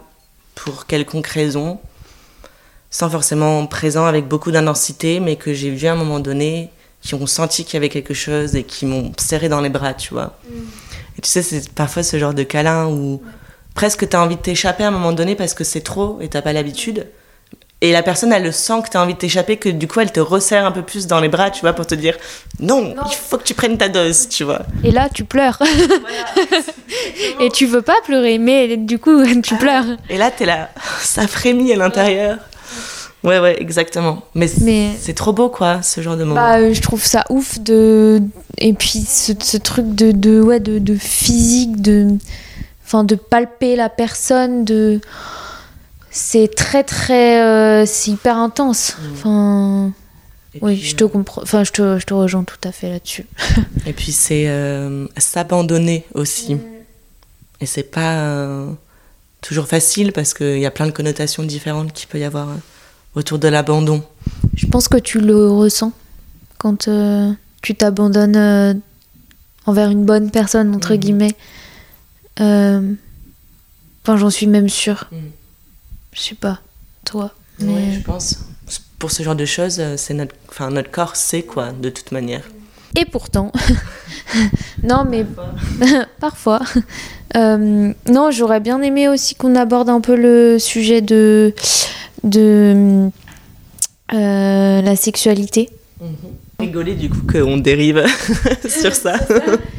pour quelconque raison, sans forcément présent avec beaucoup d'intensité, mais que j'ai vu à un moment donné, qui ont senti qu'il y avait quelque chose et qui m'ont serré dans les bras, tu vois. Et tu sais, c'est parfois ce genre de câlin où presque tu as envie de t'échapper à un moment donné parce que c'est trop et t'as pas l'habitude. Et la personne, elle le sent que tu as envie de t'échapper, que du coup, elle te resserre un peu plus dans les bras, tu vois, pour te dire non, il faut que tu prennes ta dose, tu vois. Et là, tu pleures. et tu veux pas pleurer, mais du coup, tu pleures. Et là, t'es là, ça frémit à l'intérieur. Ouais, ouais, exactement. Mais, c'est trop beau, quoi, ce genre de moment. Bah, je trouve ça ouf de. Et puis, ce, ce truc de, de, ouais, de, de physique, de. Enfin, de palper la personne, de c'est très très euh, c'est hyper intense. Mm. enfin oui je te comprends enfin je te, je te rejoins tout à fait là-dessus. Et puis c'est euh, s'abandonner aussi. Mm. et c'est pas euh, toujours facile parce qu'il y a plein de connotations différentes qu'il peut y avoir autour de l'abandon. Je pense que tu le ressens quand tu t'abandonnes envers une bonne personne entre mm. guillemets. Enfin j'en suis même sûre je sais pas, toi. Mais... je pense. Pour ce genre de choses, euh, c'est notre, enfin, notre corps sait quoi, de toute manière. Et pourtant, non mais parfois, euh, non, j'aurais bien aimé aussi qu'on aborde un peu le sujet de de euh, la sexualité. Mhm. Rigoler du coup qu'on dérive sur ça.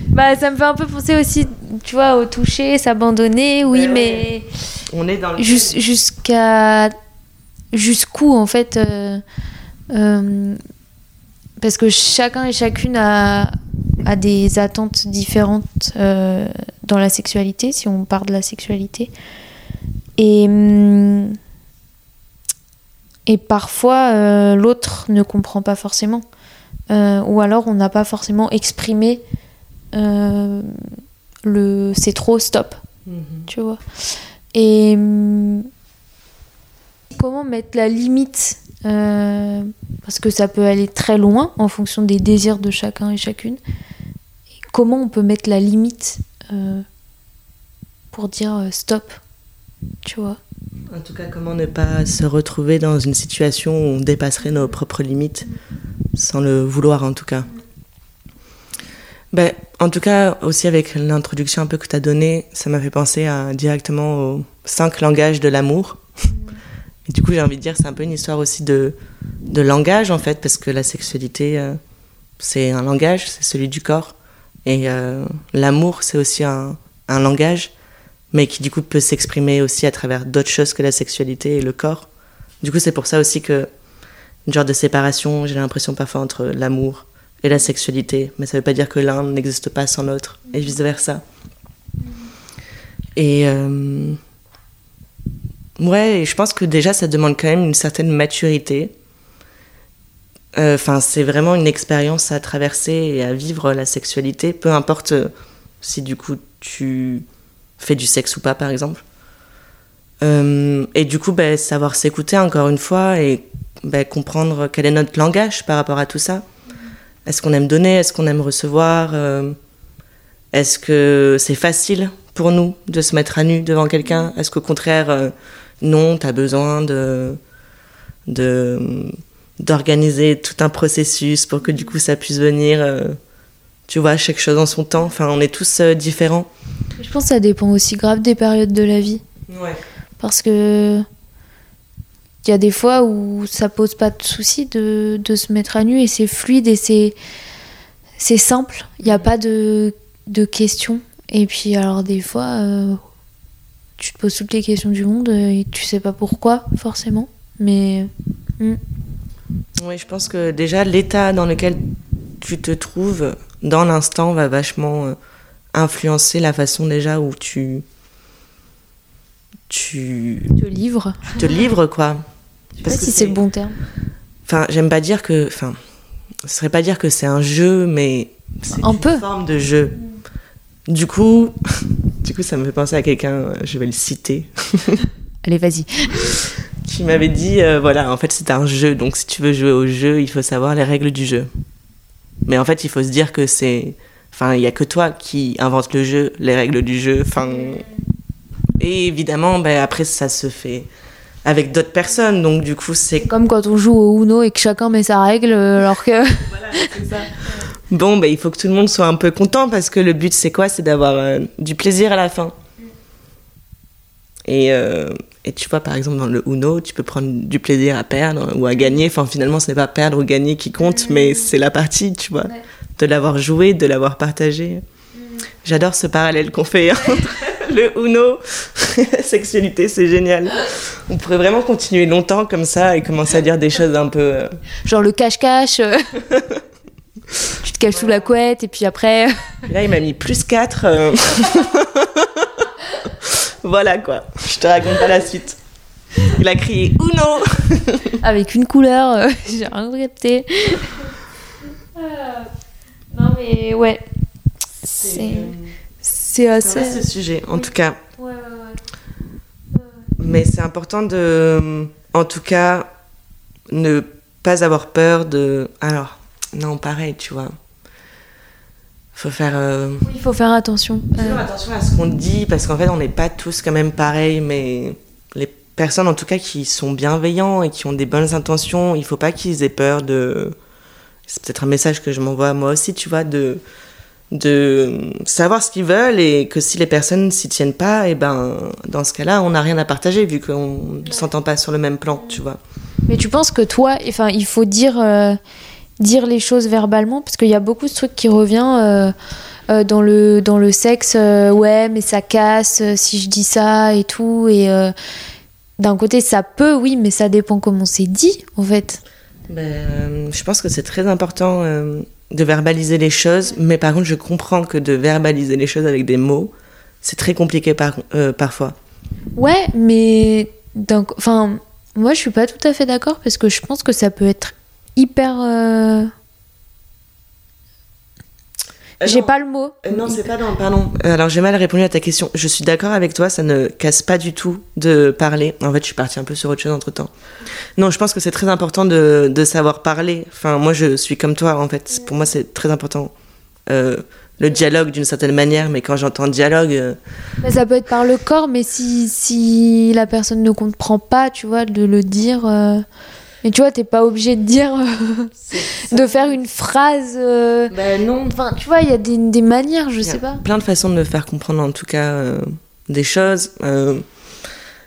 bah ça me fait un peu penser aussi, tu vois, au toucher, s'abandonner, oui, mais on est dans jusqu'à jusqu'où en fait euh, euh, parce que chacun et chacune a, a des attentes différentes euh, dans la sexualité si on parle de la sexualité. Et hum, et parfois l'autre ne comprend pas forcément ou alors on n'a pas forcément exprimé le c'est trop stop mm-hmm. tu vois et hum, comment mettre la limite euh, Parce que ça peut aller très loin en fonction des désirs de chacun et chacune. Et comment on peut mettre la limite euh, pour dire euh, stop? Tu vois En tout cas, comment ne pas se retrouver dans une situation où on dépasserait nos propres limites sans le vouloir en tout cas ben, en tout cas, aussi avec l'introduction un peu que tu as donnée, ça m'a fait penser directement aux cinq langages de l'amour. Et du coup, j'ai envie de dire, c'est un peu une histoire aussi de, de langage, en fait, parce que la sexualité, euh, c'est un langage, c'est celui du corps. Et euh, l'amour, c'est aussi un, un, langage, mais qui du coup peut s'exprimer aussi à travers d'autres choses que la sexualité et le corps. Du coup, c'est pour ça aussi que une genre de séparation, j'ai l'impression parfois entre l'amour et la sexualité. Mais ça ne veut pas dire que l'un n'existe pas sans l'autre, et vice-versa. Et euh, ouais, je pense que déjà, ça demande quand même une certaine maturité. Euh, enfin, c'est vraiment une expérience à traverser et à vivre la sexualité, peu importe euh, si du coup tu fais du sexe ou pas, par exemple. et du coup, ben, savoir s'écouter encore une fois et ben, comprendre quel est notre langage par rapport à tout ça. Est-ce qu'on aime donner? Est-ce qu'on aime recevoir? Euh, Est-ce que c'est facile pour nous de se mettre à nu devant quelqu'un? Est-ce qu'au contraire, euh, non, tu as besoin de, d'organiser tout un processus pour que du coup ça puisse venir, euh, tu vois, chaque chose en son temps? Enfin, on est tous différents. Je pense que ça dépend aussi grave des périodes de la vie. Ouais. Parce que il y a des fois où ça pose pas de souci de, de se mettre à nu et c'est fluide et c'est c'est simple. Il n'y a pas de, de questions. Et puis alors des fois, euh, tu te poses toutes les questions du monde et tu sais pas pourquoi forcément. Mais hmm. oui, je pense que déjà l'état dans lequel tu te trouves dans l'instant va vachement euh, influencer la façon déjà où tu tu te livres. Te livres quoi. Je sais pas si c'est le bon terme. Enfin, j'aime pas dire que. Enfin, ce serait pas dire que c'est un jeu, mais c'est une forme de jeu. Du coup, du coup, ça me fait penser à quelqu'un, je vais le citer. Allez, vas-y. Qui m'avait dit, euh, voilà, en fait, c'est un jeu, donc si tu veux jouer au jeu, il faut savoir les règles du jeu. Mais en fait, il faut se dire que c'est. Enfin, il y a que toi qui invente le jeu, les règles du jeu. Enfin. Et évidemment, ben, après, ça se fait avec d'autres personnes. Donc du coup, c'est comme quand on joue au Uno et que chacun met sa règle, euh, alors que. voilà, c'est ça. Bon, bah, il faut que tout le monde soit un peu content parce que le but, c'est quoi? C'est d'avoir euh, du plaisir à la fin. Et, euh, et tu vois, par exemple, dans le Uno, tu peux prendre du plaisir à perdre ou à gagner. Enfin, finalement, ce n'est pas perdre ou gagner qui compte, mais c'est la partie, tu vois. De l'avoir joué, de l'avoir partagé. J'adore ce parallèle qu'on fait entre le Uno, sexualité, c'est génial. On pourrait vraiment continuer longtemps comme ça et commencer à dire des choses un peu. euh, Genre le cache-cache. euh, tu te caches sous la couette et puis après. Là, il m'a mis plus 4. voilà quoi. Je te raconte pas la suite. Il a crié Uno avec une couleur, euh, j'ai rien capté. Non mais ouais, c'est c'est assez. C'est ce sujet, en tout cas. Ouais, ouais, ouais. Mais c'est important de, en tout cas, ne pas avoir peur de. Alors, non, pareil, tu vois. Faut faire. euh, Oui, il faut faire attention. Toujours Euh, attention à ce qu'on dit, parce qu'en fait, on n'est pas tous quand même pareils, mais les personnes, en tout cas, qui sont bienveillants et qui ont des bonnes intentions, il faut pas qu'ils aient peur de. C'est peut-être un message que je m'envoie à moi aussi, tu vois, de de savoir ce qu'ils veulent et que si les personnes s'y tiennent pas, et ben dans ce cas-là, on n'a rien à partager vu qu'on ne s'entend pas sur le même plan, tu vois. Mais tu penses que toi, enfin, il faut dire euh, dire les choses verbalement? Parce qu'il y a beaucoup de trucs qui revient euh, euh, dans le dans le sexe. euh, ouais, mais ça casse euh, si je dis ça et tout. Et d'un côté, ça peut, oui, mais ça dépend comment c'est dit, en fait. Ben, euh, je pense que c'est très important euh, de verbaliser les choses, mais par contre, je comprends que de verbaliser les choses avec des mots, c'est très compliqué euh, parfois. Ouais, mais d'un co- enfin, moi je suis pas tout à fait d'accord parce que je pense que ça peut être hyper. Euh, J'ai pas le mot. Euh, non, c'est pas dans. Pardon. Euh, Alors, j'ai mal répondu à ta question. Je suis d'accord avec toi, ça ne casse pas du tout de parler. En fait, je suis partie un peu sur autre chose entre temps. Non, je pense que c'est très important de, de savoir parler. Enfin, moi, je suis comme toi, en fait. Pour moi, c'est très important. Euh, le dialogue d'une certaine manière, mais quand j'entends dialogue. ça peut être par le corps, mais si, si la personne ne comprend pas, tu vois, de le dire. Mais tu vois, t'es pas obligé de dire. euh, de faire une phrase. euh, Ben non. Enfin, tu vois, il y a des, des manières, je y sais pas. Plein de façons de me faire comprendre, en tout cas, euh, des choses. euh,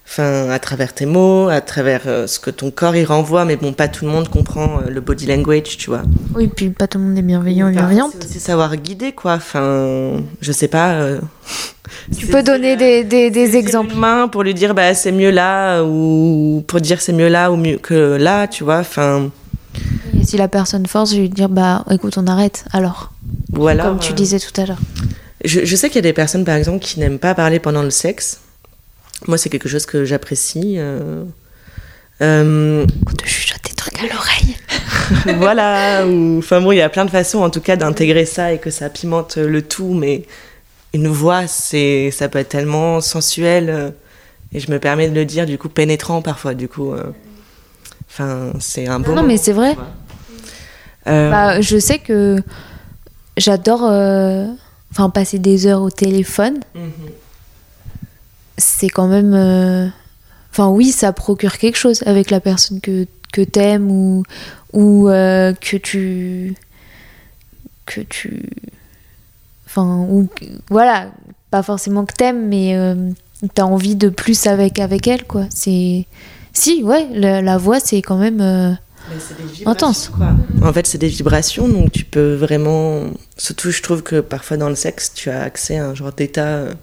Enfin, à travers tes mots, à travers euh, ce que ton corps y renvoie, mais bon, pas tout le monde comprend euh, le body language, tu vois. Oui, puis pas tout le monde est bienveillant et Parfois, bienveillante. C'est savoir guider, quoi. Enfin, je sais pas. euh, Tu peux donner des, des, des exemples. Main pour lui dire, bah, c'est mieux là, ou pour dire c'est mieux là ou mieux que là, tu vois. Enfin, Et si la personne force, lui dire, bah écoute, on arrête alors. ou alors, Comme tu disais tout à l'heure. Je, je sais qu'il y a des personnes, par exemple, qui n'aiment pas parler pendant le sexe. Moi, c'est quelque chose que j'apprécie. euh, euh, On te chuchote des trucs à l'oreille. voilà. ou- Enfin bon, il y a plein de façons, en tout cas, d'intégrer ça et que ça pimente le tout. Mais une voix, c'est, ça peut être tellement sensuel. euh, et je me permets de le dire, du coup, pénétrant parfois. Du coup, euh, enfin, c'est un beau. Non, mais c'est vrai. Bah, je sais que j'adore enfin passer des heures au téléphone. mhm. C'est quand même. euh, Enfin, oui, ça procure quelque chose avec la personne que, que t'aimes ou, ou euh, que tu. que tu. Enfin, ou. Voilà, pas forcément que t'aimes, mais euh, t'as envie de plus avec, avec elle, quoi. C'est. Si, ouais, la, la voix, c'est quand même. euh, des vibrations, Intense. quoi. En fait, c'est des vibrations, donc tu peux vraiment. Surtout, je trouve que parfois dans le sexe, tu as accès à un genre d'état euh,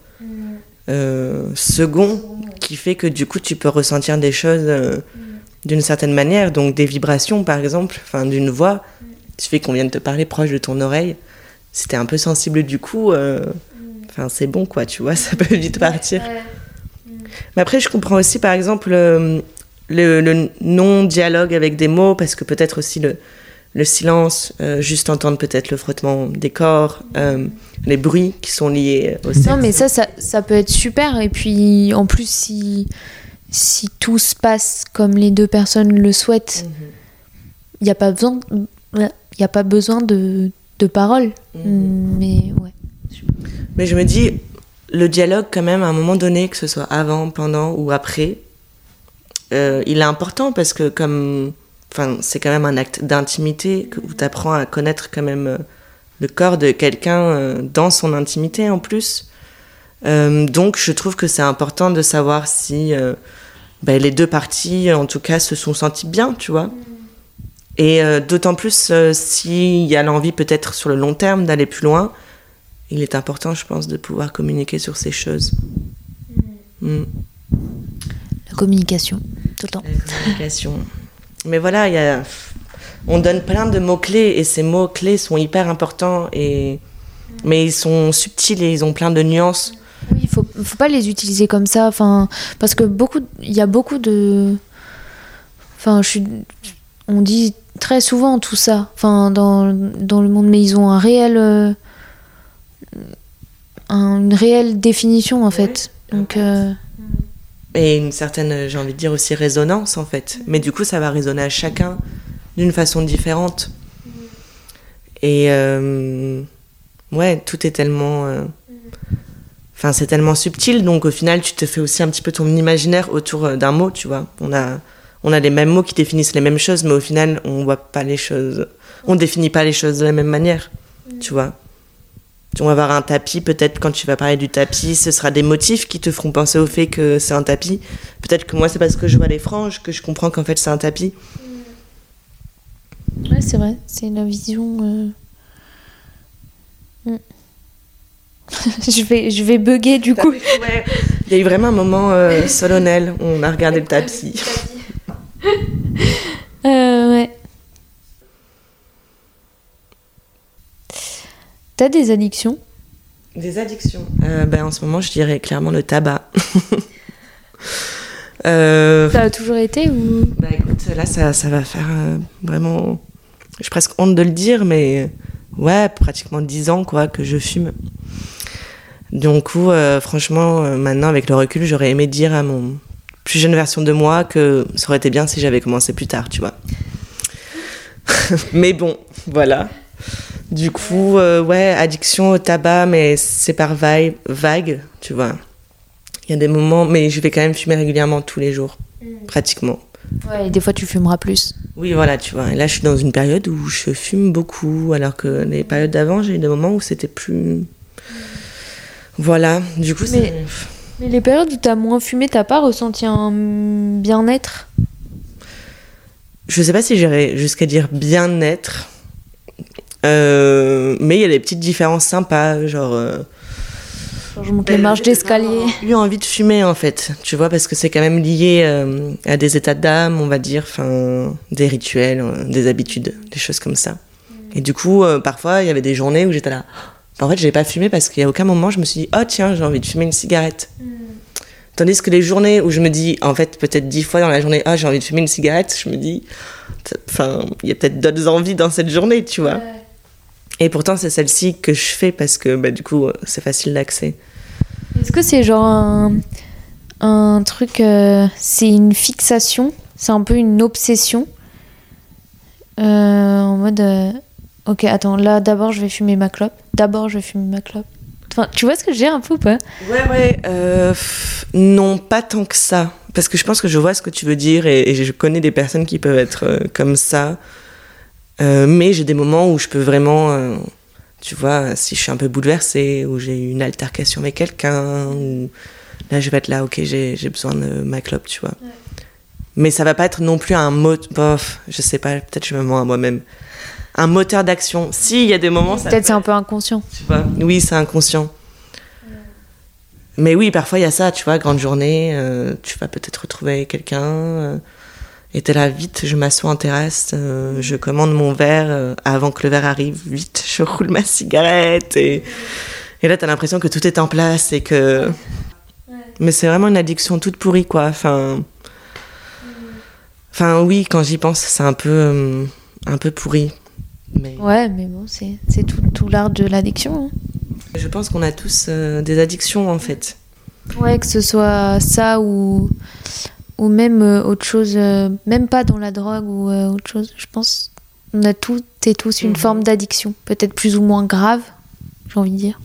second qui fait que du coup, tu peux ressentir des choses euh, d'une certaine manière. Donc, des vibrations, par exemple, enfin, d'une voix. Il suffit qu'on vienne te parler proche de ton oreille. Si t'es un peu sensible du coup, euh, enfin, c'est bon, quoi, tu vois, ça peut vite partir. Mais après, je comprends aussi, par exemple, euh, le, le non-dialogue avec des mots, parce que peut-être aussi le, le silence, euh, juste entendre peut-être le frottement des corps, euh, les bruits qui sont liés au sexe. Non, mais ça, ça, ça peut être super. Et puis, en plus, si, si tout se passe comme les deux personnes le souhaitent, Mhm. il n'y a pas besoin, y a pas besoin de, de paroles. Mhm. Mais ouais. Mais je me dis, le dialogue, quand même, à un moment donné, que ce soit avant, pendant ou après, euh, il est important parce que, comme. Enfin, c'est quand même un acte d'intimité où tu apprends à connaître quand même euh, le corps de quelqu'un euh, dans son intimité en plus. Euh, donc je trouve que c'est important de savoir si euh, ben, les deux parties, en tout cas, se sont senties bien, tu vois. Et euh, d'autant plus s'il y a l'envie peut-être sur le long terme d'aller plus loin, il est important, je pense, de pouvoir communiquer sur ces choses. Mm. La communication, tout le temps. La communication. Mais voilà, y a... on donne plein de mots-clés et ces mots-clés sont hyper importants, et... mais ils sont subtils et ils ont plein de nuances. Oui, il faut, faut pas les utiliser comme ça, enfin, parce que beaucoup, il y a beaucoup de, enfin, je suis, on dit très souvent tout ça, enfin, dans, dans le monde, mais ils ont un réel, euh, une réelle définition en fait. Donc. Euh, Et une certaine, j'ai envie de dire aussi résonance en fait. Mais du coup, ça va résonner à chacun d'une façon différente. Et euh, ouais, tout est tellement Enfin, c'est tellement subtil, donc au final, tu te fais aussi un petit peu ton imaginaire autour euh, d'un mot, tu vois. On a, on a les mêmes mots qui définissent les mêmes choses, mais au final, on voit pas les choses, on définit pas les choses de la même manière, tu vois. On va avoir un tapis, peut-être quand tu vas parler du tapis, ce sera des motifs qui te feront penser au fait que c'est un tapis. Peut-être que moi, c'est parce que je vois les franges que je comprends qu'en fait c'est un tapis. Ouais, c'est vrai, c'est la vision. Euh, mm. je, vais, je vais bugger du coup. Il y a eu vraiment un moment euh, solennel où on a regardé le tapis. euh, ouais. T'as des addictions? Des addictions euh, ben, En ce moment, je dirais clairement le tabac. euh... Ça a toujours été ou? Bah écoute, là, ça, ça va faire euh, vraiment. J'ai presque honte de le dire, mais ouais, pratiquement 10 ans quoi, que je fume. Donc, coup, euh, franchement, euh, maintenant, avec le recul, j'aurais aimé dire à mon plus jeune version de moi que ça aurait été bien si j'avais commencé plus tard, tu vois. mais bon, voilà. Du coup, euh, ouais, addiction au tabac, mais c'est par vague, vague, tu vois. Il y a des moments, mais je vais quand même fumer régulièrement tous les jours, mm. pratiquement. Ouais, et des fois tu fumeras plus. Oui, voilà, tu vois. Et là, je suis dans une période où je fume beaucoup, alors que les périodes d'avant, j'ai eu des moments où c'était plus voilà, du coup, mais, mais les périodes où t'as moins fumé, t'as pas ressenti un bien-être? Je sais pas si j'irais jusqu'à dire bien-être, euh, mais il y a des petites différences sympas, genre. Euh, je monte les marches d'escalier. J'ai eu envie de fumer en fait, tu vois, parce que c'est quand même lié euh, à des états d'âme, on va dire, enfin, des rituels, des habitudes, des choses comme ça. Et du coup, parfois, il y avait des journées où j'étais là, en fait, j'ai pas fumé parce qu'il y a aucun moment je me suis dit, oh tiens, j'ai envie de fumer une cigarette. Mm. Tandis que les journées où je me dis, en fait, peut-être dix fois dans la journée, oh j'ai envie de fumer une cigarette, je me dis, enfin, il y a peut-être d'autres envies dans cette journée, tu vois. Et pourtant, c'est celle-ci que je fais parce que, bah, du coup, c'est facile d'accès. Est-ce que c'est genre un, un truc, euh, c'est une fixation, c'est un peu une obsession? Euh, en mode. Euh, Ok, attends, là d'abord je vais fumer ma clope. D'abord je vais fumer ma clope. Enfin, tu vois ce que j'ai un peu ou pas? Ouais, ouais. Euh, non, pas tant que ça. Parce que je pense que je vois ce que tu veux dire et, je connais des personnes qui peuvent être euh, comme ça. Euh, mais j'ai des moments où je peux vraiment, tu vois, si je suis un peu bouleversée, ou j'ai eu une altercation avec quelqu'un, ou là je vais être là, ok, j'ai besoin de ma clope, tu vois. Mais ça va pas être non plus un mot, bof, je sais pas, peut-être je me mens à moi-même un moteur d'action. Si, il y a des moments. Peut-être c'est un peu inconscient. Tu vois Oui, c'est inconscient. Mais oui, parfois il y a ça, tu vois, grande journée, euh, tu vas peut-être retrouver quelqu'un, euh, et t'es là, vite, je m'assois en terrasse, euh, je commande mon verre, avant que le verre arrive, vite, je roule ma cigarette, et, et là t'as l'impression que tout est en place, et que... Mais c'est vraiment une addiction toute pourrie, quoi, enfin... Enfin, oui, quand j'y pense, c'est un peu, un peu pourri. Ouais, mais bon, c'est tout, tout l'art de l'addiction. Hein. Je pense qu'on a tous euh, des addictions en fait. Ouais, que ce soit ça ou, ou même euh, autre chose, euh, même pas dans la drogue ou autre chose. Je pense qu'on a toutes et tous une mhm. forme d'addiction, peut-être plus ou moins grave, j'ai envie de dire.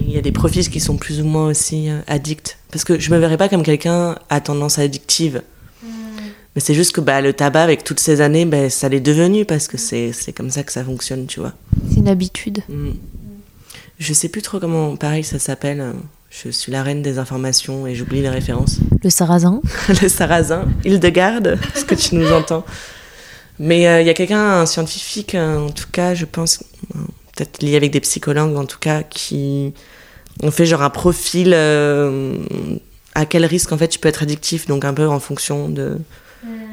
Il y a des profils qui sont plus ou moins aussi addicts. Parce que je me verrais pas comme quelqu'un à tendance addictive. Mais c'est juste que bah, le tabac, avec toutes ces années, bah, ça l'est devenu parce que c'est comme ça que ça fonctionne, tu vois. C'est une habitude. Mm. Je sais plus trop comment, pareil, ça s'appelle. Je suis la reine des informations et j'oublie les références. Le sarrasin. le sarrasin, Hildegarde, ce que tu nous entends. Mais il y a quelqu'un, un scientifique, en tout cas, je pense, peut-être lié avec des psychologues en tout cas, qui ont fait genre un profil à quel risque en fait tu peux être addictif, donc un peu en fonction de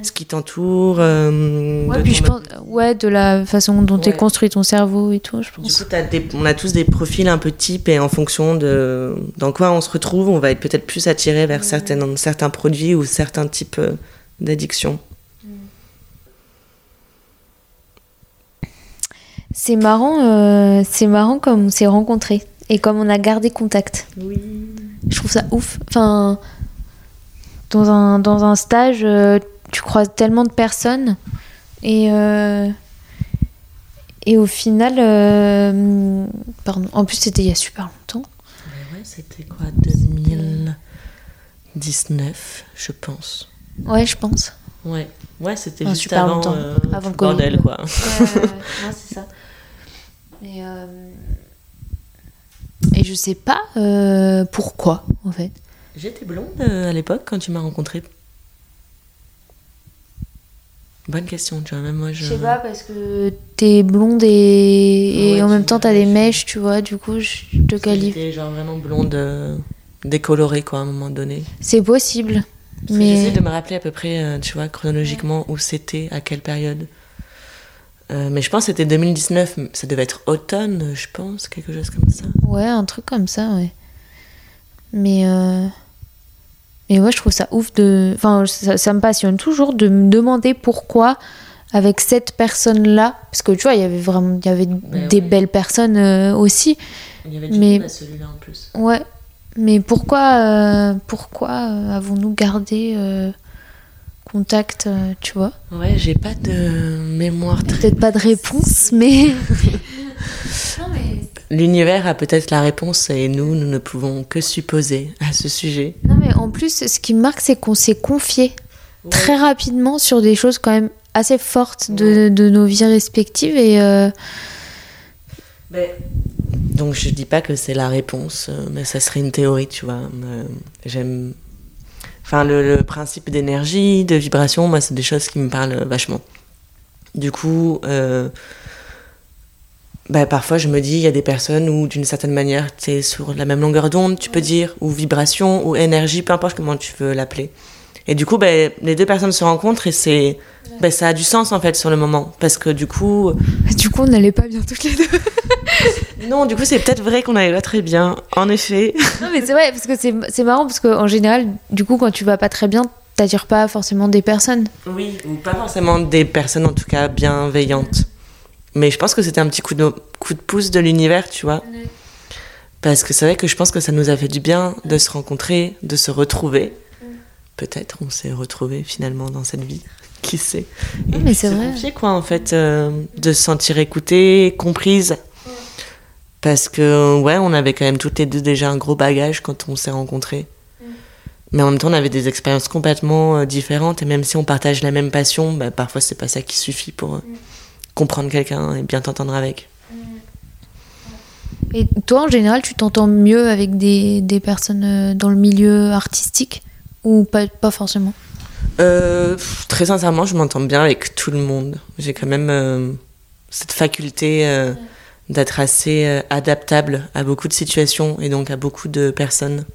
ce qui t'entoure. Euh, ouais, puis je pense, ouais, de la façon dont tu es construit ton cerveau et tout, je pense. Du coup, des, on a tous des profils un peu types et en fonction de dans quoi on se retrouve, on va être peut-être plus attiré vers certains, certains produits ou certains types euh, d'addiction. C'est marrant, euh, c'est marrant comme on s'est rencontrés et comme on a gardé contact. Oui. Je trouve ça ouf. Enfin, dans un, dans un stage, euh, tu croises tellement de personnes et, euh, et au final, euh, pardon, en plus c'était il y a super longtemps. ouais, c'était quoi, 2019, je pense. Ouais, je pense. Ouais, ouais c'était juste avant, avant le bordel, quoi. Ouais, c'est ça. Et, et je sais pas euh, pourquoi, en fait. J'étais blonde euh, à l'époque quand tu m'as rencontrée. Bonne question, tu vois, même moi je. sais pas, parce que t'es blonde et, et en même temps t'as des mèches, tu vois, du coup je te qualifie. T'es genre vraiment blonde euh, décolorée, quoi, à un moment donné. C'est possible. mais... J'essaie de me rappeler à peu près, tu vois, chronologiquement où c'était, à quelle période. Euh, mais je pense que c'était 2019, ça devait être automne, je pense, quelque chose comme ça. Ouais, un truc comme ça, ouais. Mais, euh... mais ouais, je trouve ça ouf de. Enfin, ça, me passionne toujours de me demander pourquoi, avec cette personne-là, parce que tu vois, il y avait vraiment il y avait ben des belles personnes euh, aussi. Il y avait du mais... celui-là en plus. Ouais, mais pourquoi, euh, pourquoi avons-nous gardé contact, euh, tu vois? Ouais, j'ai pas de mémoire. Peut-être pas de réponse, mais. L'univers a peut-être la réponse et nous, nous ne pouvons que supposer à ce sujet. Non, mais en plus, ce qui me marque, c'est qu'on s'est confié très rapidement sur des choses quand même assez fortes de, de nos vies respectives et. Euh, donc je dis pas que c'est la réponse, euh, mais ça serait une théorie, tu vois. J'aime Enfin, le, principe d'énergie, de vibration, moi, c'est des choses qui me parlent vachement. Du coup, euh, bah, parfois, je me dis, il y a des personnes où, d'une certaine manière, tu es sur la même longueur d'onde, tu peux dire, ou vibration, ou énergie, peu importe comment tu veux l'appeler. Et du coup, bah, les deux personnes se rencontrent et c'est, bah, ça a du sens en fait sur le moment. Parce que du coup. Du coup, on n'allait pas bien toutes les deux. non, du coup, c'est peut-être vrai qu'on n'allait pas très bien, en effet. non, mais c'est vrai, parce que c'est marrant, parce qu'en général, du coup, quand tu vas pas très bien, t'attires pas forcément des personnes. Oui, ou pas forcément des personnes en tout cas bienveillantes. Mais je pense que c'était un petit coup de, coup de pouce de l'univers, tu vois. Parce que c'est vrai que je pense que ça nous a fait du bien de se rencontrer, de se retrouver peut-être on s'est retrouvés finalement dans cette vie. Qui sait Et mais c'est vrai. quoi, en fait, euh, de se sentir écoutée, comprise. Parce que, ouais, on avait quand même toutes les deux déjà un gros bagage quand on s'est rencontrés. Mais en même temps, on avait des expériences complètement euh, différentes. Et même si on partage la même passion, bah, parfois, c'est pas ça qui suffit pour euh, comprendre quelqu'un et bien t'entendre avec. Et toi, en général, tu t'entends mieux avec des, des personnes dans le milieu artistique ou pas, pas forcément? Euh, Très sincèrement, je m'entends bien avec tout le monde. J'ai quand même euh, cette faculté euh, d'être assez adaptable à beaucoup de situations et donc à beaucoup de personnes.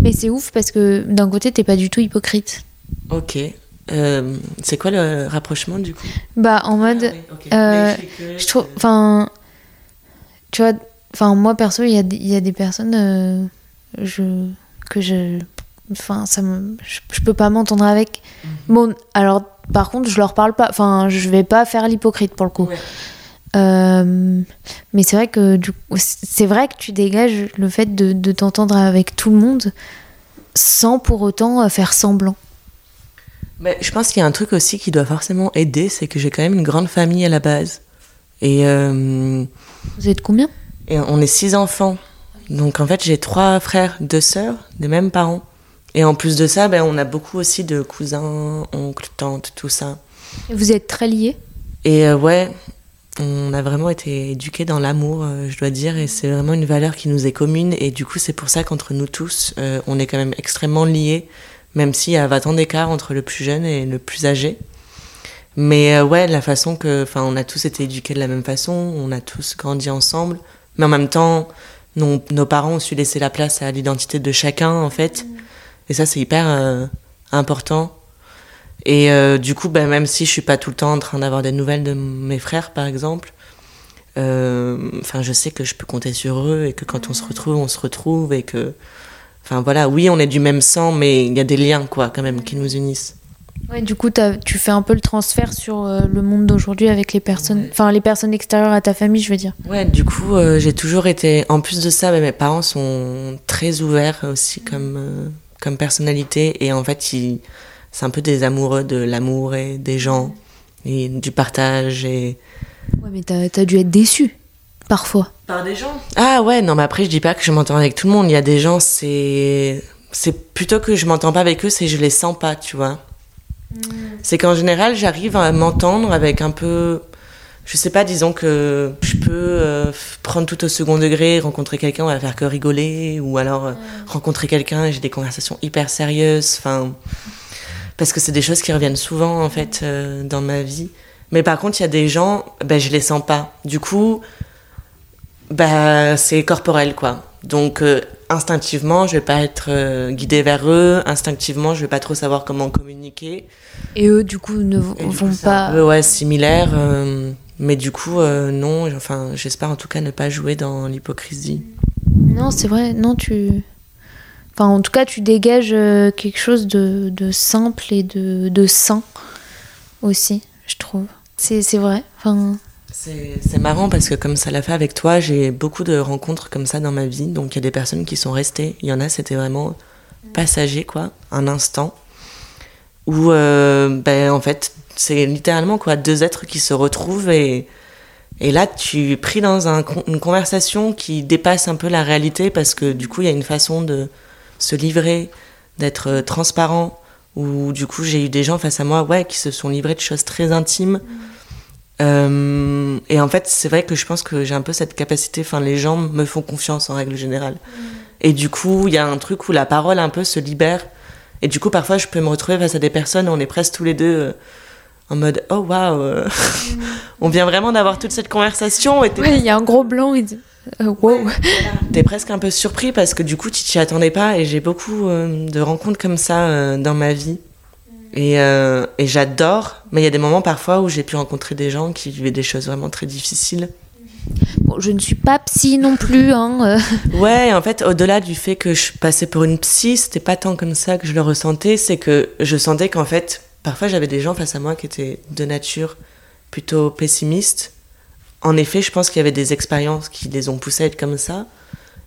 Mais c'est ouf parce que d'un côté, t'es pas du tout hypocrite. Ok. C'est quoi le rapprochement du coup? Bah en mode, ah je trouve, enfin, tu vois, enfin moi perso, il y, y, a des personnes, je que je Enfin, ça me, je, peux pas m'entendre avec. Mhm. Bon, alors, par contre, je leur parle pas. Enfin, je vais pas faire l'hypocrite pour le coup. Euh, mais c'est vrai que du c'est vrai que tu dégages le fait de, de t'entendre avec tout le monde sans pour autant euh, faire semblant. Mais je pense qu'il y a un truc aussi qui doit forcément aider, c'est que j'ai quand même une grande famille à la base. Et euh, vous êtes combien? Et on est six enfants. Donc en fait, j'ai trois frères, deux sœurs, des mêmes parents. Et en plus de ça, ben, on a beaucoup aussi de cousins, oncles, tantes, tout ça. Et vous êtes très liés? Et euh, ouais, on a vraiment été éduqués dans l'amour, je dois dire, et c'est vraiment une valeur qui nous est commune. Et du coup, c'est pour ça qu'entre nous tous, on est quand même extrêmement liés, même s'il y a 20 ans d'écart entre le plus jeune et le plus âgé. Mais ouais, la façon que, enfin, on a tous été éduqués de la même façon, on a tous grandi ensemble, mais en même temps, nos, nos parents ont su laisser la place à l'identité de chacun, en fait. Et ça, c'est hyper important. Et euh, du coup, ben, même si je suis pas tout le temps en train d'avoir des nouvelles de mes frères, par exemple, euh, enfin, je sais que je peux compter sur eux et que quand on se retrouve, on se retrouve et que, enfin voilà, oui, on est du même sang, mais il y a des liens, quoi, quand même, qui nous unissent. Ouais, du coup, tu fais un peu le transfert sur euh, le monde d'aujourd'hui avec les personnes, enfin les personnes extérieures à ta famille, je veux dire. Ouais, du coup, j'ai toujours été. En plus de ça, ben, mes parents sont très ouverts aussi comme comme personnalité et en fait, ils c'est un peu des amoureux de l'amour et des gens et du partage. Et... Ouais, mais t'as as dû être déçu parfois. Par des gens Ah ouais, non, mais après, je dis pas que je m'entends avec tout le monde. Il y a des gens, c'est. C'est plutôt que je m'entends pas avec eux, c'est je les sens pas, tu vois. Hmm. C'est qu'en général, j'arrive à m'entendre avec un peu. Je sais pas, disons que je peux euh, prendre tout au second degré, rencontrer quelqu'un, on va faire que rigoler, ou alors euh, hmm. rencontrer quelqu'un et j'ai des conversations hyper sérieuses. Enfin parce que c'est des choses qui reviennent souvent en fait euh, dans ma vie. Mais par contre, il y a des gens, ben, je les sens pas. Du coup, ben, c'est corporel quoi. Donc euh, instinctivement, je vais pas être euh, guidée vers eux. Instinctivement, je vais pas trop savoir comment communiquer. Et eux, du coup, ne vont pas. Un ouais, similaire. mais du coup, non. Enfin, j'espère en tout cas ne pas jouer dans l'hypocrisie. Non, c'est vrai. Non, tu Enfin, en tout cas, tu dégages euh, quelque chose de, de simple et de, de, sain aussi, je trouve. C'est vrai. Enfin... C'est marrant parce que comme ça l'a fait avec toi, j'ai beaucoup de rencontres comme ça dans ma vie. Donc il y a des personnes qui sont restées. Il y en a, c'était vraiment passager, quoi, un instant. Où, euh, ben, en fait, c'est littéralement quoi, deux êtres qui se retrouvent et, et là, tu es pris dans un, une conversation qui dépasse un peu la réalité parce que du coup, il y a une façon de, se livrer, d'être euh, transparent. Ou du coup, j'ai eu des gens face à moi, ouais, qui se sont livrés de choses très intimes. Euh, et en fait, c'est vrai que je pense que j'ai un peu cette capacité. Enfin, les gens me font confiance en règle générale. Et du coup, il y a un truc où la parole un peu se libère. Et du coup, parfois, je peux me retrouver face à des personnes où on est presque tous les deux euh, en mode oh waouh, on vient vraiment d'avoir toute cette conversation. Oui, il y a un gros blanc. Et... Euh, wow. T'es presque un peu surpris parce que du coup, tu t'y attendais pas et j'ai beaucoup euh, de rencontres comme ça euh, dans ma vie. Et, et j'adore, mais il y a des moments parfois où j'ai pu rencontrer des gens qui vivaient des choses vraiment très difficiles. Bon, je ne suis pas psy non plus. Hein, ouais, en fait, au-delà du fait que je passais pour une psy, c'était pas tant comme ça que je le ressentais, c'est que je sentais qu'en fait, parfois j'avais des gens face à moi qui étaient de nature plutôt pessimistes en effet, je pense qu'il y avait des expériences qui les ont poussés à être comme ça,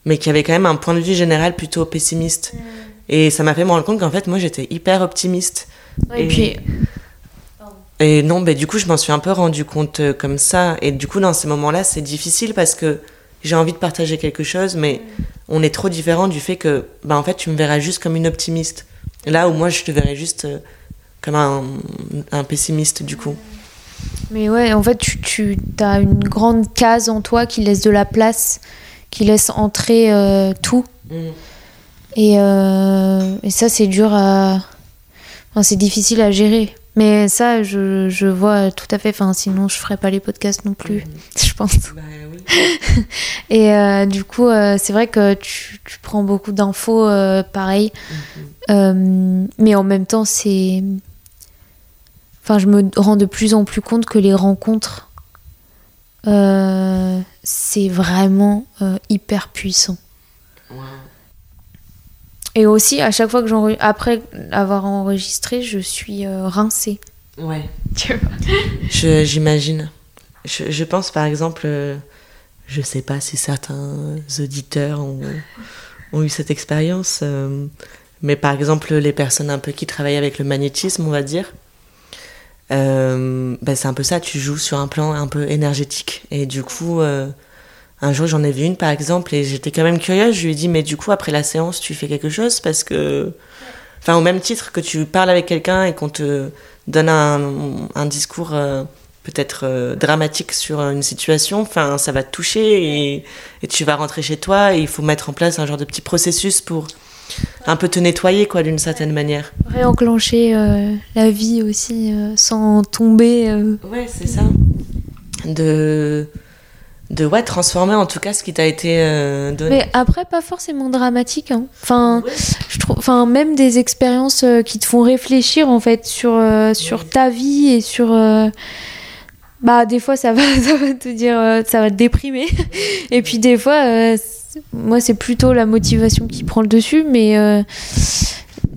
mais qui avaient quand même un point de vue général plutôt pessimiste. Mm. Et ça m'a fait me rendre compte qu'en fait, moi, j'étais hyper optimiste. Et, puis. Et non, bah, du coup, je m'en suis un peu rendu compte euh, comme ça. Et du coup, dans ces moments-là, c'est difficile parce que j'ai envie de partager quelque chose, mais mm. on est trop différent du fait que, bah, en fait, tu me verras juste comme une optimiste. Là où moi, je te verrais juste euh, comme un, un pessimiste, du coup. Mais ouais, en fait, tu, tu as une grande case en toi qui laisse de la place, qui laisse entrer euh, tout. Mm. Et, et, ça, c'est dur à. Enfin, c'est difficile à gérer. Mais ça, je, je, vois tout à fait. Enfin, sinon, je ferais pas les podcasts non plus, mm. je pense. Bah, oui. et euh, du coup, c'est vrai que tu, tu prends beaucoup d'infos, pareil. Mm-hmm. mais en même temps, c'est Enfin, je me rends de plus en plus compte que les rencontres, euh, c'est vraiment euh, hyper puissant. Et aussi, à chaque fois que j'enregistre, après avoir enregistré, je suis euh, rincée. Ouais. J'imagine. Je, je, pense par exemple, je sais pas si certains auditeurs ont, ont eu cette expérience, mais par exemple, les personnes un peu qui travaillent avec le magnétisme, on va dire, euh, bah, c'est un peu ça, tu joues sur un plan un peu énergétique. Et du coup, euh, un jour j'en ai vu une par exemple et j'étais quand même curieuse, je lui ai dit mais du coup après la séance tu fais quelque chose parce que... Enfin au même titre que tu parles avec quelqu'un et qu'on te donne un, un discours euh, peut-être euh, dramatique sur une situation, enfin, ça va te toucher et, et, tu vas rentrer chez toi et il faut mettre en place un genre de petit processus pour un peu te nettoyer, quoi, d'une certaine manière. Réenclencher euh, la vie aussi sans tomber. Ouais, c'est ça. De de ouais, transformer en tout cas ce qui t'a été euh, donné. Mais après, pas forcément dramatique. Hein. Enfin, je trouve, enfin, même des expériences euh, qui te font réfléchir en fait sur, euh, sur ta vie et sur. bah, des fois, ça va, ça va te dire, ça va te déprimer. et puis, des fois, moi, c'est plutôt la motivation qui prend le dessus. Mais,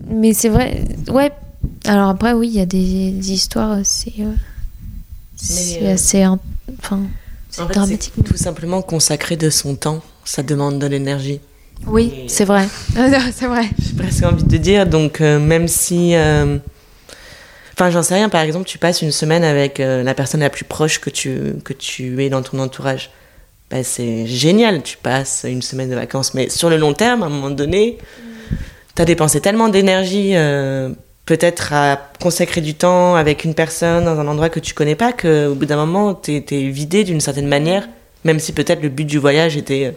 mais c'est vrai, ouais. Alors après, oui, il y a des, des histoires, c'est. c'est assez. Enfin c'est dramatique. Tout simplement consacrer de son temps, ça demande de l'énergie. Oui, c'est vrai. c'est vrai. J'ai presque envie de dire, donc euh, même si. Euh, enfin, j'en sais rien, par exemple, tu passes une semaine avec euh, la personne la plus proche que tu, que tu es dans ton entourage. Ben, c'est génial, tu passes une semaine de vacances. Mais sur le long terme, à un moment donné, tu as dépensé tellement d'énergie peut-être à consacrer du temps avec une personne dans un endroit que tu connais pas, qu'au bout d'un moment, tu es, vidé d'une certaine manière, même si peut-être le but du voyage était euh,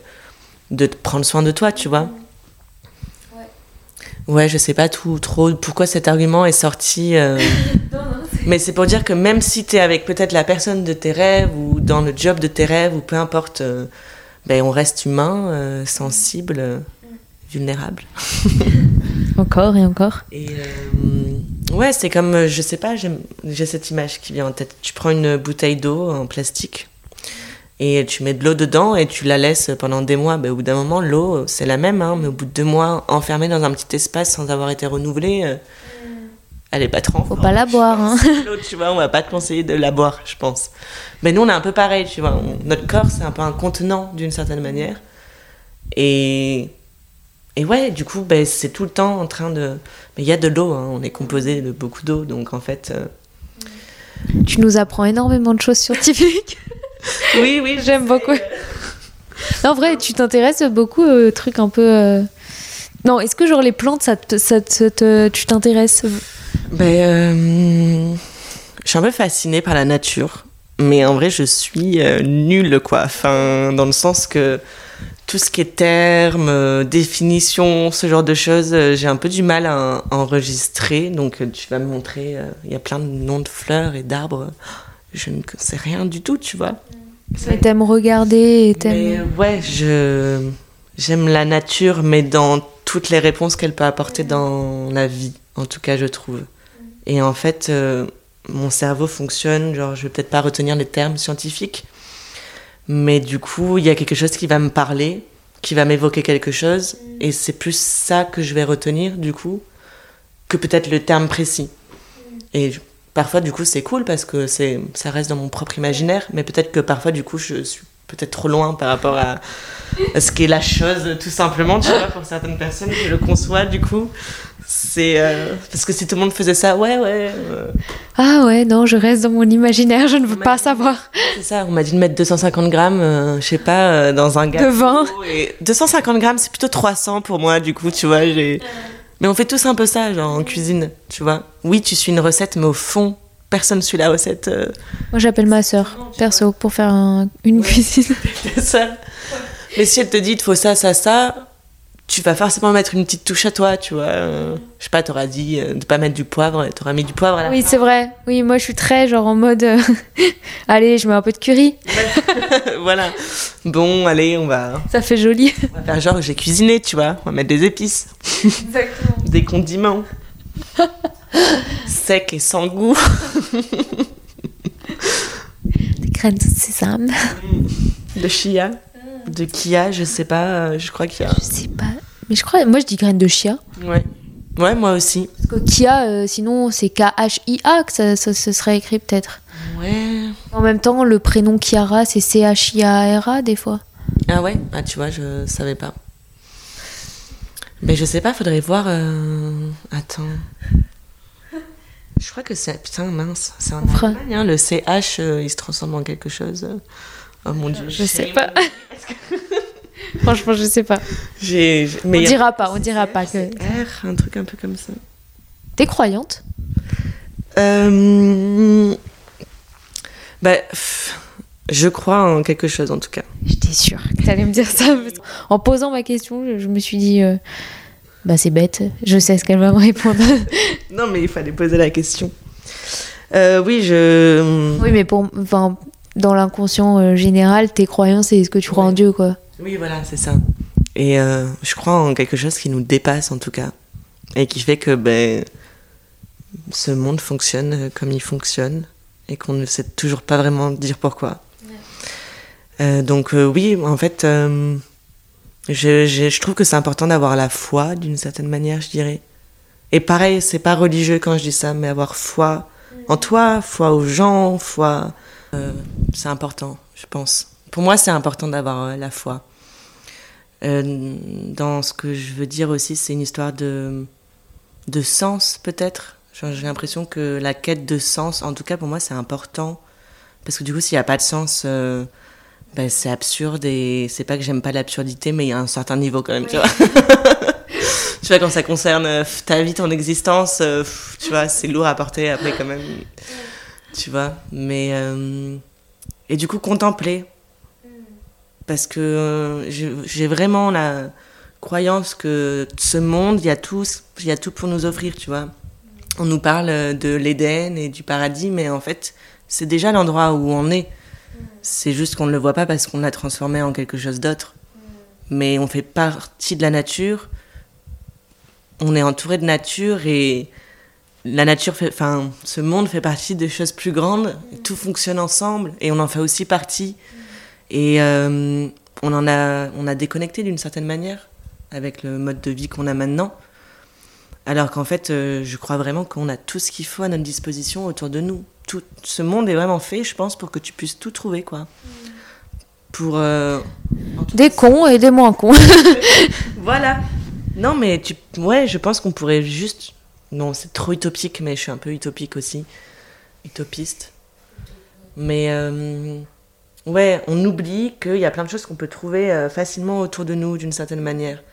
de prendre soin de toi, tu vois. Ouais, ouais je sais pas tout, trop pourquoi cet argument est sorti. Euh, mais c'est pour dire que même si tu es avec peut-être la personne de tes rêves ou dans le job de tes rêves ou peu importe, euh, ben on reste humain, sensible, mm. vulnérable. encore et encore. Et Ouais, c'est comme, euh, je sais pas, j'ai cette image qui vient en tête. Tu prends une bouteille d'eau en plastique et tu mets de l'eau dedans et tu la laisses pendant des mois. Ben, au bout d'un moment, l'eau, c'est la même, hein, mais au bout de deux mois, enfermée dans un petit espace sans avoir été renouvelée, euh, elle est pas trop. Faut pas la boire. Hein. L'eau, tu vois, on va pas te conseiller de la boire, je pense. Mais nous, on est un peu pareil, tu vois. notre corps, c'est un peu un contenant d'une certaine manière. Et et ouais, du coup, ben, c'est tout le temps en train de. Mais il y a de l'eau, hein, on est composé de beaucoup d'eau, donc en fait. Euh, tu nous apprends énormément de choses scientifiques. oui, oui, j'aime beaucoup. Non, en vrai, tu t'intéresses beaucoup aux trucs un peu. Euh, non, est-ce que genre les plantes, ça, ça, tu t'intéresses? Ben, euh, je suis un peu fascinée par la nature, mais en vrai, je suis nulle, quoi. Enfin, dans le sens que tout ce qui est termes, euh, définition, ce genre de choses, euh, j'ai un peu du mal à, enregistrer. Donc euh, tu vas me montrer, il y a plein de noms de fleurs et d'arbres. Je ne sais rien du tout, tu vois. Mais t'aimes regarder et t'aimes... ouais, je j'aime la nature, mais dans toutes les réponses qu'elle peut apporter dans la vie, en tout cas, je trouve. Et en fait, mon cerveau fonctionne, genre, je vais peut-être pas retenir les termes scientifiques, mais du coup, il y a quelque chose qui va me parler, qui va m'évoquer quelque chose, et c'est plus ça que je vais retenir, du coup, que peut-être le terme précis. Et parfois, du coup, c'est cool parce que c'est, ça reste dans mon propre imaginaire, mais peut-être que parfois, du coup, je suis peut-être trop loin par rapport à, ce qu'est la chose, tout simplement, tu vois, pour certaines personnes, je le conçois, du coup. C'est euh, parce que si tout le monde faisait ça, ouais, ouais. Euh. Ah ouais, non, je reste dans mon imaginaire, je ne veux pas savoir. C'est ça, on m'a dit de mettre 250 grammes, euh, je sais pas, dans un gâteau. De vin. Et 250 grammes, c'est plutôt 300 pour moi, du coup, tu vois. J'ai... Mais on fait tous un peu ça, genre en cuisine, tu vois. Oui, tu suis une recette, mais au fond, personne suit la recette. Moi, j'appelle ma soeur, perso, pour faire une cuisine. ça. Mais si elle te dit, il faut ça, ça, ça, tu vas forcément mettre une petite touche à toi, tu vois. Euh, je sais pas, t'auras dit euh, de pas mettre du poivre, t'auras mis du poivre à la Oui, c'est vrai. Oui, moi je suis très genre en mode euh, allez, je mets un peu de curry. voilà. Bon, allez, on va Ça fait joli. On va faire genre j'ai cuisiné, tu vois. On va mettre des épices. Exactement. des condiments. Secs et sans goût. des graines de sésame. De chia de Kia, je sais pas, euh, je crois qu'il y a. Je sais pas, mais je crois, moi je dis graine de chia. Ouais. Ouais, moi aussi. Parce que Kia, euh, sinon c'est K-H-I-A que ça, ça, serait écrit peut-être. Ouais. En même temps, le prénom Kiara, c'est C-H-I-A-R-A des fois. Ah ouais? Ah tu vois, je savais pas. Mais je sais pas, faudrait voir. Euh, attends. Je crois que c'est. Putain, mince. C'est en Allemagne, hein, le CH, il se transforme en quelque chose. Oh mon dieu. Je sais pas. Franchement, je sais pas. On dira pas, on dira pas que. R, un truc un peu comme ça. T'es croyante? Euh... Bah, pff, je crois en quelque chose en tout cas. J'étais sûre que t'allais me dire ça. En posant ma question, je, je me suis dit, euh, bah c'est bête, je sais ce qu'elle va me répondre. Non, mais il fallait poser la question. Euh, oui, je. oui, mais pour, enfin, dans l'inconscient euh, général, tes croyances, c'est ce que tu crois en Dieu, quoi. Oui, voilà, c'est ça. Et euh, je crois en quelque chose qui nous dépasse en tout cas. Et qui fait que ben, ce monde fonctionne comme il fonctionne. Et qu'on ne sait toujours pas vraiment dire pourquoi. Euh, donc oui, en fait, je, je, je trouve que c'est important d'avoir la foi d'une certaine manière, je dirais. Et pareil, c'est pas religieux quand je dis ça, mais avoir foi en toi, foi aux gens, foi. euh, c'est important, je pense. Pour moi, c'est important d'avoir euh, la foi. Euh, dans ce que je veux dire aussi, c'est une histoire de, de sens, peut-être. J'ai l'impression que la quête de sens, en tout cas pour moi, c'est important. Parce que du coup, s'il n'y a pas de sens, ben, c'est absurde et c'est pas que j'aime pas l'absurdité, mais il y a un certain niveau quand même, tu vois. tu vois, quand ça concerne euh, ta vie, ton existence, euh, pff, tu vois, c'est lourd à porter après quand même. Tu vois, mais. euh, et du coup, contempler. Parce que j'ai vraiment la croyance que ce monde, il y, a tout, il y a tout pour nous offrir, tu vois. On nous parle de l'Éden et du paradis, mais en fait, c'est déjà l'endroit où on est. C'est juste qu'on ne le voit pas parce qu'on l'a transformé en quelque chose d'autre. Mais on fait partie de la nature. On est entouré de nature et la nature fait, enfin, ce monde fait partie de choses plus grandes. Tout fonctionne ensemble et on en fait aussi partie. Et euh, on en a, on a déconnecté d'une certaine manière avec le mode de vie qu'on a maintenant. Alors qu'en fait, euh, je crois vraiment qu'on a tout ce qu'il faut à notre disposition autour de nous. Tout ce monde est vraiment fait, je pense, pour que tu puisses tout trouver, quoi. Pour euh, Des cons et des moins cons. voilà. Non, mais tu, ouais, je pense qu'on pourrait juste. Non, c'est trop utopique, mais je suis un peu utopique aussi, utopiste. Mais euh, ouais, on oublie qu'il y a plein de choses qu'on peut trouver euh, facilement autour de nous d'une certaine manière.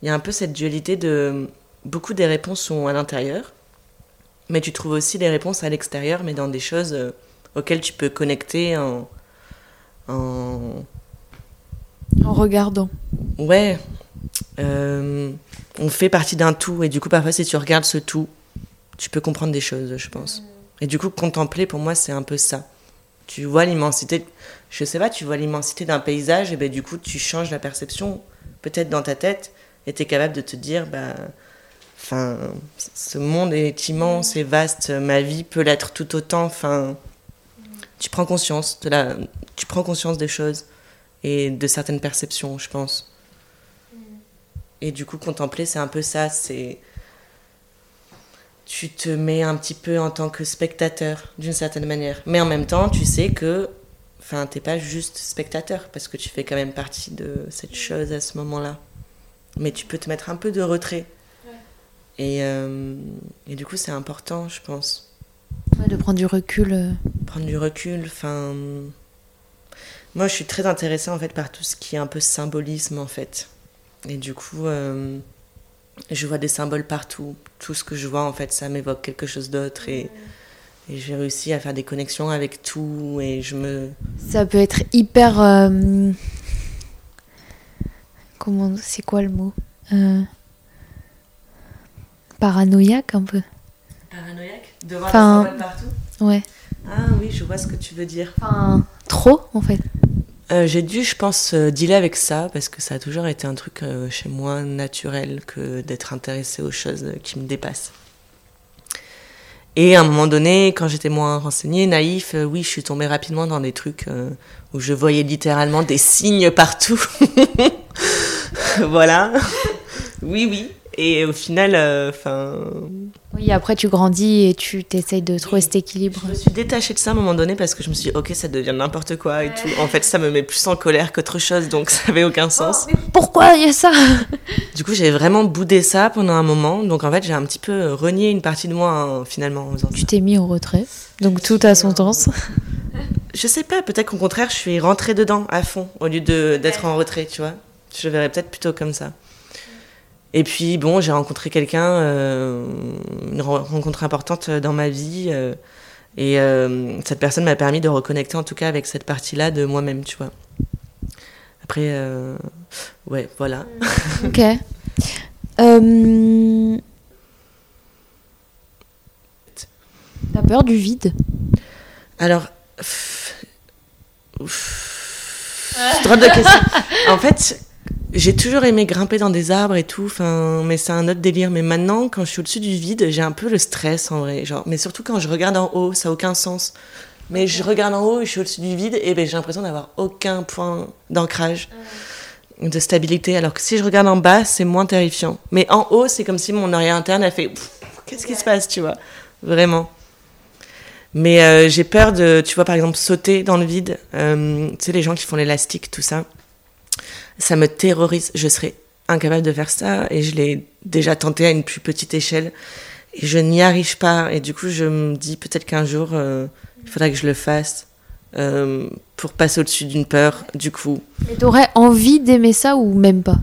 Il y a un peu cette dualité de beaucoup des réponses sont à l'intérieur, mais tu trouves aussi des réponses à l'extérieur, mais dans des choses euh, auxquelles tu peux connecter en, en En regardant. Ouais. Euh, on fait partie d'un tout. Et du coup, parfois, si tu regardes ce tout, tu peux comprendre des choses, je pense. Et du coup, contempler, pour moi, c'est un peu ça. Tu vois l'immensité. Je sais pas, tu vois l'immensité d'un paysage, et ben du coup, tu changes la perception, peut-être dans ta tête, et tu es capable de te dire, bah. Enfin, ce monde est immense et vaste, ma vie peut l'être tout autant. Enfin, tu prends conscience de la, tu prends conscience des choses et de certaines perceptions, je pense. Et du coup, contempler, c'est un peu ça. C'est tu te mets un petit peu en tant que spectateur d'une certaine manière, mais en même temps, tu sais que, enfin, t'es pas juste spectateur parce que tu fais quand même partie de cette chose à ce moment-là. Mais tu peux te mettre un peu de retrait. Et, euh, et du coup, c'est important, je pense Ouais, de prendre du recul. euh. prendre du recul. Enfin, moi, je suis très intéressée en fait par tout ce qui est un peu symbolisme en fait. Et du coup, euh, je vois des symboles partout. Tout ce que je vois en fait, ça m'évoque quelque chose d'autre et, et j'ai réussi à faire des connexions avec tout et je me Ça peut être hyper. euh, Comment. C'est quoi le mot Euh, Paranoïaque un peu. paranoïaque de voir Enfin- des partout. Ouais. Ah oui, je vois ce que tu veux dire. Enfin, trop en fait. Euh, j'ai dû, je pense, euh, dealer avec ça parce que ça a toujours été un truc euh, chez moi naturel que d'être intéressé aux choses qui me dépassent. Et à un moment donné, quand j'étais moins renseignée, naïf, euh, oui, je suis tombée rapidement dans des trucs où je voyais littéralement des signes partout. voilà. Oui, oui. Et au final, enfin, Oui, après tu grandis et tu t'essayes de trouver cet équilibre. Je me suis détachée de ça à un moment donné parce que je me suis dit, ok, ça devient n'importe quoi et tout. En fait, ça me met plus en colère qu'autre chose, donc ça avait aucun sens. Pourquoi il y a ça Du coup, j'ai vraiment boudé ça pendant un moment. Donc en fait, j'ai un petit peu renié une partie de moi hein, finalement en. Tu t'es mis en retrait. Donc tout a son sens. Je sais pas, peut-être qu'au contraire, je suis rentrée dedans à fond au lieu d'être en retrait, tu vois. Je verrais peut-être plutôt comme ça. Et puis bon, j'ai rencontré quelqu'un, euh, une ren- rencontre importante dans ma vie, euh, Et euh, cette personne m'a permis de reconnecter en tout cas avec cette partie-là de moi-même, tu vois. Après, euh, ouais, voilà. Ok. Euh... T'as peur du vide? Alors, pff, pff, drôle de question. En fait, j'ai toujours aimé grimper dans des arbres et tout, enfin, mais c'est un autre délire. Mais maintenant, quand je suis au-dessus du vide, j'ai un peu le stress en vrai. Genre, mais surtout quand je regarde en haut, ça n'a aucun sens. Mais je regarde en haut et je suis au-dessus du vide et ben, j'ai l'impression d'avoir aucun point d'ancrage, de stabilité. Alors que si je regarde en bas, c'est moins terrifiant. Mais en haut, c'est comme si mon oreille interne a fait Qu'est-ce qui se passe, tu vois? Vraiment. Mais euh, j'ai peur de, tu vois, par exemple, sauter dans le vide. Euh, tu sais, les gens qui font l'élastique, tout ça. Ça me terrorise. Je serais incapable de faire ça et je l'ai déjà tenté à une plus petite échelle. Et je n'y arrive pas. Et du coup, je me dis peut-être qu'un jour, euh, il faudrait que je le fasse euh, pour passer au-dessus d'une peur, du coup. Et t'aurais envie d'aimer ça ou même pas?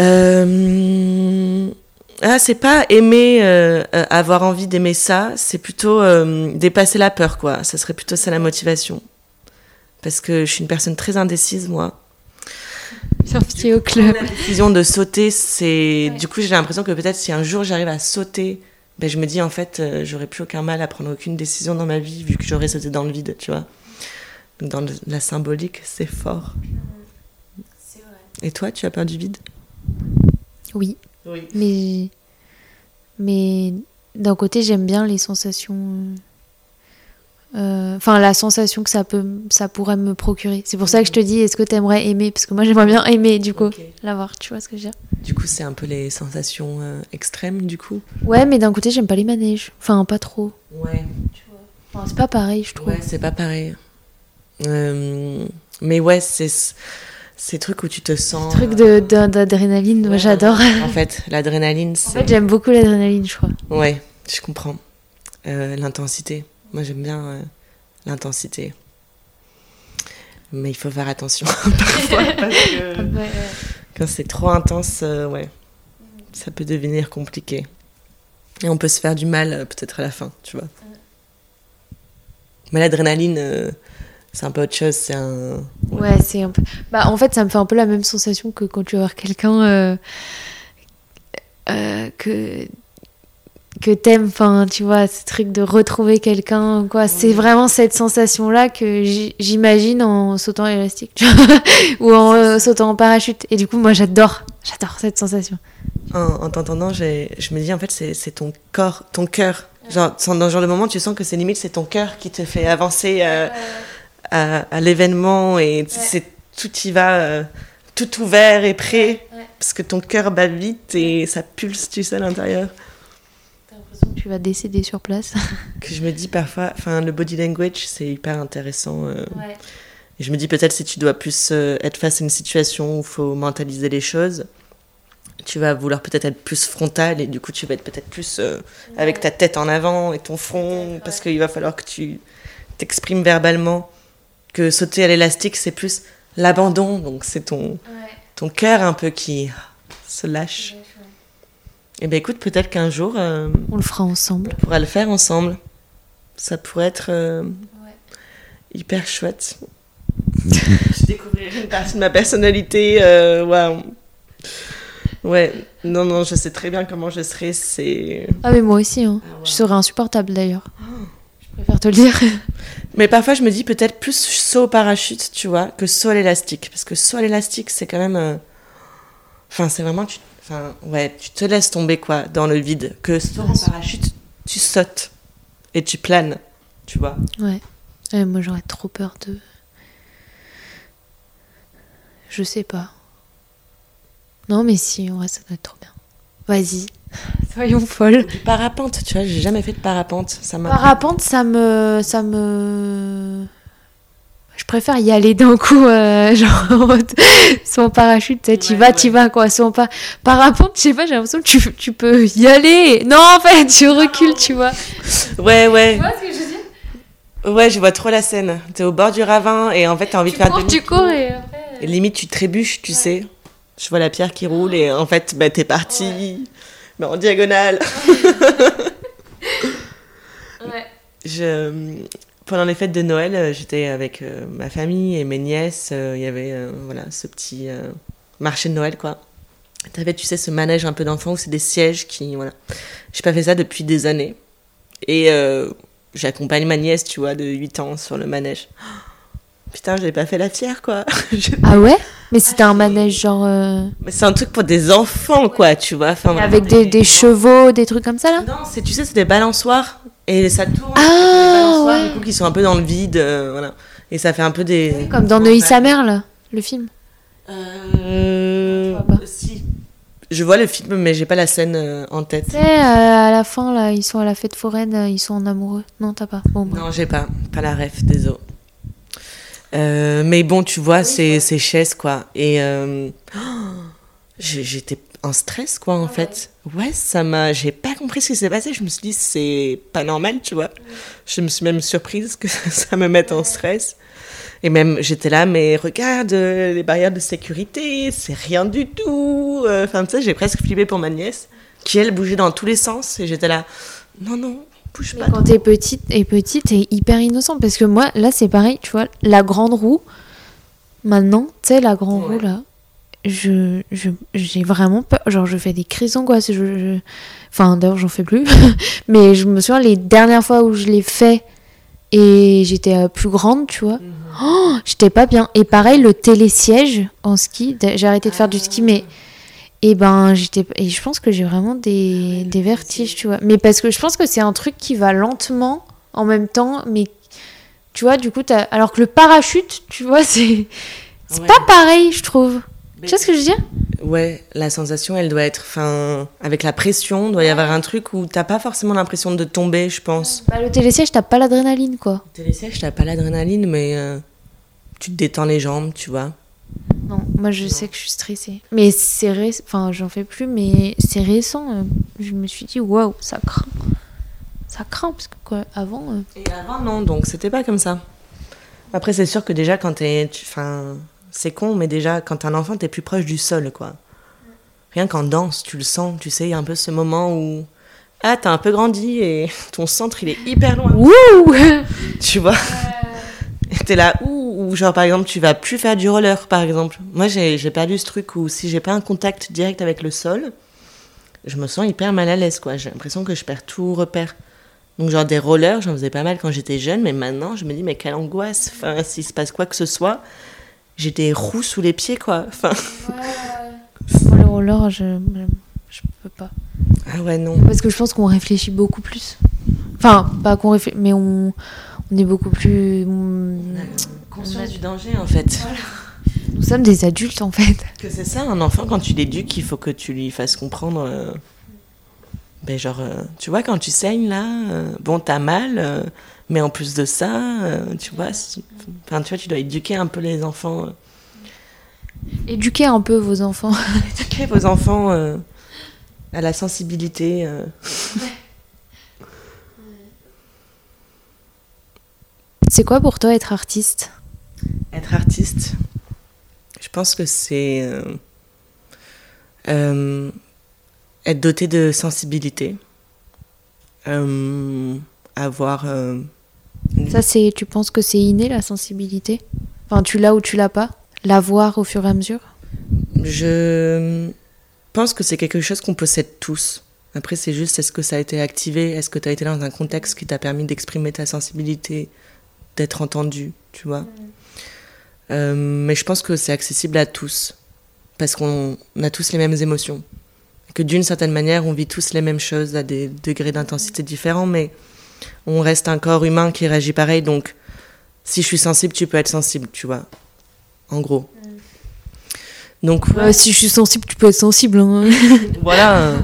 Euh, Ah, c'est pas aimer, avoir envie d'aimer ça, c'est plutôt dépasser la peur, quoi. Ça serait plutôt ça la motivation. Parce que je suis une personne très indécise, moi. Sorti au club. La décision de sauter, c'est. Du coup, j'ai l'impression que peut-être si un jour j'arrive à sauter, ben, je me dis en fait, euh, j'aurais plus aucun mal à prendre aucune décision dans ma vie vu que j'aurais sauté dans le vide, tu vois. Donc, Dans le- la symbolique, c'est fort. Et toi, tu as peur du vide? Oui, Oui. mais mais d'un côté j'aime bien les sensations. Euh, Enfin, la sensation que ça peut, ça pourrait me procurer. C'est pour ça que je te dis, est-ce que t'aimerais aimer? Parce que moi, j'aimerais bien aimer, du coup, l'avoir. Tu vois ce que je veux dire? Du coup, c'est un peu les sensations euh, extrêmes, du coup? Ouais, mais d'un côté, j'aime pas les manèges. Enfin, pas trop. Ouais. Enfin, c'est pas pareil, je trouve. Ouais, c'est pas pareil. Euh, mais ouais, c'est ces trucs où tu te sens. Truc de- d'adrénaline, moi Ouais, j'adore. En fait, l'adrénaline, En c'est. fait, j'aime beaucoup l'adrénaline, je crois. Ouais, je comprends. Euh, l'intensité. Moi, j'aime bien euh, l'intensité. Mais il faut faire attention parfois parce que quand c'est trop intense, euh, ouais, ça peut devenir compliqué. Et on peut se faire du mal euh, peut-être à la fin, tu vois. Mais l'adrénaline, euh, c'est un peu autre chose. C'est un. Ouais, c'est un peu. Bah, en fait, ça me fait un peu la même sensation que quand tu vas voir quelqu'un euh, euh, que que t'aimes. Enfin, tu vois, ce truc de retrouver quelqu'un, quoi. C'est vraiment cette sensation-là que j'imagine en sautant tu vois, ou en euh, sautant en parachute. Et du coup, moi, j'adore, j'adore cette sensation. En, en t'entendant, je me dis en fait, c'est ton corps, ton cœur. Genre, dans ce genre de moment, tu sens que c'est limite c'est ton cœur qui te fait avancer euh, à, à l'événement et c'est tout y va, euh, tout ouvert et prêt parce que ton cœur bat vite et ça pulse, tu sais, à l'intérieur. Tu vas décéder sur place. Que je me dis parfois, enfin, le body language, c'est hyper intéressant. euh, Et je me dis peut-être si tu dois plus euh, être face à une situation où il faut mentaliser les choses, tu vas vouloir peut-être être plus frontal et du coup tu vas être peut-être plus euh, avec ta tête en avant et ton front parce qu'il va falloir que tu t'exprimes verbalement. Que sauter à l'élastique, c'est plus l'abandon, donc c'est ton, ton cœur un peu qui se lâche. Et ben écoute, peut-être qu'un jour euh, On le fera ensemble. on pourra le faire ensemble. Ça pourrait être euh, hyper chouette. je découvrirai une partie de ma personnalité. euh, waouh. Ouais, non, non, je sais très bien comment je serai. C'est. Ah, mais moi aussi, hein. Je serais insupportable d'ailleurs. Je préfère te le dire. Mais parfois, je me dis peut-être plus saut au parachute, tu vois, que saut à l'élastique. Parce que saut à l'élastique, c'est quand même. euh, Enfin, c'est vraiment. Tu... Enfin, ouais, tu te laisses tomber, quoi, dans le vide. Que saut en parachute, tu sautes et tu planes, tu vois. Ouais. Ouais, moi j'aurais trop peur de. Je sais pas. Non, mais si, vrai, ça doit être trop bien. Vas-y. Soyons folles. Du parapente, tu vois, j'ai jamais fait de parapente. Ça. Parapente, ça me. Ça me. Je préfère y aller d'un coup, euh, genre en mode sans parachute, tu sais, Ouais, vas, ouais. t'y vas quoi, sans pas. Parapente, je sais pas, j'ai l'impression que tu, tu peux y aller. Non, en fait, tu recules, tu vois. Ouais, ouais. vois ce que je veux dire? Ouais, je vois trop la scène. T'es au bord du ravin et en fait, t'as envie Tu de faire cours, demi- tu cours et après. Et limite, tu trébuches, tu sais. Je vois la pierre qui roule et en fait, bah, t'es parti. Mais en diagonale. Ouais. je, pendant les fêtes de Noël, euh, j'étais avec euh, ma famille et mes nièces. euh, Il y avait euh, voilà, ce petit marché de Noël, quoi. T'avais, tu sais, ce manège un peu d'enfants où c'est des sièges qui. Voilà. J'ai pas fait ça depuis des années. Et j'accompagne ma nièce, tu vois, de 8 ans sur le manège. Putain, j'avais pas fait la fière, quoi. Je- Ah ouais? Mais c'était un manège genre. Mais c'est un truc pour des enfants, quoi, tu vois. Enfin, avec vraiment des, des chevaux, des trucs comme ça là? Non, c'est, tu sais, c'est des balançoires. Et ça tourne. Ah, ouais. du coup, qui sont un peu dans le vide. euh, voilà. Et ça fait un peu des. Comme dans Neuilly sa mère là, le film. Euh, Je vois pas. si. Je vois le film, mais j'ai pas la scène euh, en tête. Tu sais, euh, à la fin là, ils sont à la fête foraine, ils sont en amoureux. Non, t'as pas. Bon, bah. Non, j'ai pas. Pas la ref, désolé. Mais bon, tu vois, c'est ces chaises, quoi. Et j'étais en stress, quoi, en fait. Ouais, ça m'a. J'ai pas compris ce qui s'est passé. Je me suis dit, c'est pas normal, tu vois. Je me suis même surprise que ça me mette en stress. Et même, j'étais là, mais regarde, euh, les barrières de sécurité, c'est rien du tout. Euh, Enfin, tu sais, j'ai presque flippé pour ma nièce, qui, elle, bougeait dans tous les sens. Et j'étais là, non, non, bouge Mais pas. quand t'es petite et petite, t'es hyper innocent parce que moi, là, c'est pareil, tu vois, la grande roue. Maintenant, tu sais, la grande Ouais. roue là, je, j'ai vraiment peur. Genre, je fais des crises d'angoisse. Je, je- Enfin, d'ailleurs, j'en fais plus. Mais je me souviens les dernières fois où je l'ai fait et j'étais euh, plus grande, tu vois. Oh, j'étais pas bien. Et pareil, le télésiège en ski, j'ai arrêté de faire du ski, mais. Et ben, j'étais. Et je pense que j'ai vraiment des, des vertiges, tu vois. Mais parce que je pense que c'est un truc qui va lentement en même temps, mais. Tu vois, du coup, alors que le parachute, tu vois, c'est. C'est Ouais. pas pareil, je trouve. Tu vois ce que je veux dire? Ouais, la sensation, elle doit être, enfin, avec la pression, doit y avoir un truc où t'as pas forcément l'impression de tomber, je pense. bah, Le télésiège, t'as pas l'adrénaline, quoi. Télésiège, t'as pas l'adrénaline, mais euh, tu te détends les jambes, tu vois. Non, moi je sais que je suis stressée. Mais c'est récent, enfin j'en fais plus, mais c'est récent. euh, Je me suis dit, waouh, ça craint. Ça craint, parce que quoi, avant. euh, Et avant, non, donc c'était pas comme ça. Après, c'est sûr que déjà, quand t'es. tu- Enfin, c'est con, mais déjà, quand t'es un enfant, t'es plus proche du sol, quoi. Rien qu'en danse, tu le sens, tu sais, il y a un peu ce moment où. Ah, t'as un peu grandi et ton centre, il est hyper loin. Wouh tu vois? Et t'es là, ou, ou genre par exemple, tu vas plus faire du roller, par exemple. Moi, j'ai j'ai perdu ce truc où si j'ai pas un contact direct avec le sol, je me sens hyper mal à l'aise, quoi. J'ai l'impression que je perds tout repère. Donc, genre des rollers, j'en faisais pas mal quand j'étais jeune, mais maintenant, je me dis, mais quelle angoisse. Enfin, s'il se passe quoi que ce soit, j'ai des roues sous les pieds, quoi. Enfin, le roller, je, je peux pas. ah ouais, non. Parce que je pense qu'on réfléchit beaucoup plus. Enfin, pas qu'on réfléchit, mais on, on est beaucoup plus. on- Conscience du danger, en fait. Nous sommes des adultes en fait. Que c'est ça, un enfant, quand tu l'éduques, il faut que tu lui fasses comprendre. euh, ben, genre, euh, tu vois, quand tu saignes là, euh, bon, t'as mal, euh, mais en plus de ça, tu vois, enfin, tu vois, tu dois éduquer un peu les enfants. Éduquez un peu vos enfants. éduquer vos enfants à la sensibilité. C'est quoi pour toi être artiste? Être artiste, je pense que c'est être doté de sensibilité, euh, avoir. euh, Ça, c'est, tu penses que c'est inné la sensibilité? Enfin, tu l'as ou tu l'as pas? L'avoir au fur et à mesure? Je pense que c'est quelque chose qu'on possède tous. Après, c'est juste, est-ce que ça a été activé? Est-ce que tu as été dans un contexte qui t'a permis d'exprimer ta sensibilité, d'être entendu, tu vois? Euh, Mais je pense que c'est accessible à tous. Parce qu'on on a tous les mêmes émotions. Que d'une certaine manière, on vit tous les mêmes choses à des degrés d'intensité différents, mais on reste un corps humain qui réagit pareil. Donc, si je suis sensible, tu peux être sensible, tu vois. En gros. Donc, ouais, Euh, Si je suis sensible, tu peux être sensible. hein. voilà.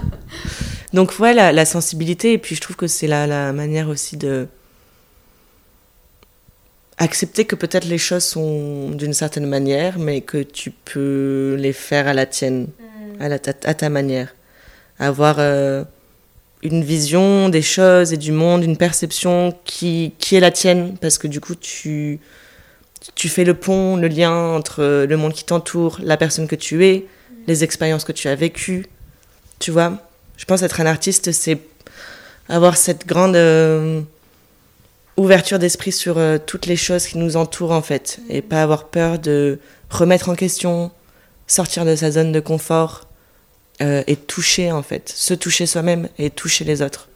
Donc, ouais, la, la sensibilité, et puis je trouve que c'est la, la manière aussi de accepter que peut-être les choses sont d'une certaine manière, mais que tu peux les faire à la tienne, à, la, ta- à ta manière. Avoir euh, une vision des choses et du monde, une perception qui, qui est la tienne, parce que du coup, tu, tu fais le pont, le lien entre le monde qui t'entoure, la personne que tu es, les expériences que tu as vécues. Tu vois, je pense être un artiste, c'est avoir cette grande euh, ouverture d'esprit sur euh, toutes les choses qui nous entourent en fait et pas avoir peur de remettre en question, sortir de sa zone de confort euh, et toucher en fait, se toucher soi-même et toucher les autres.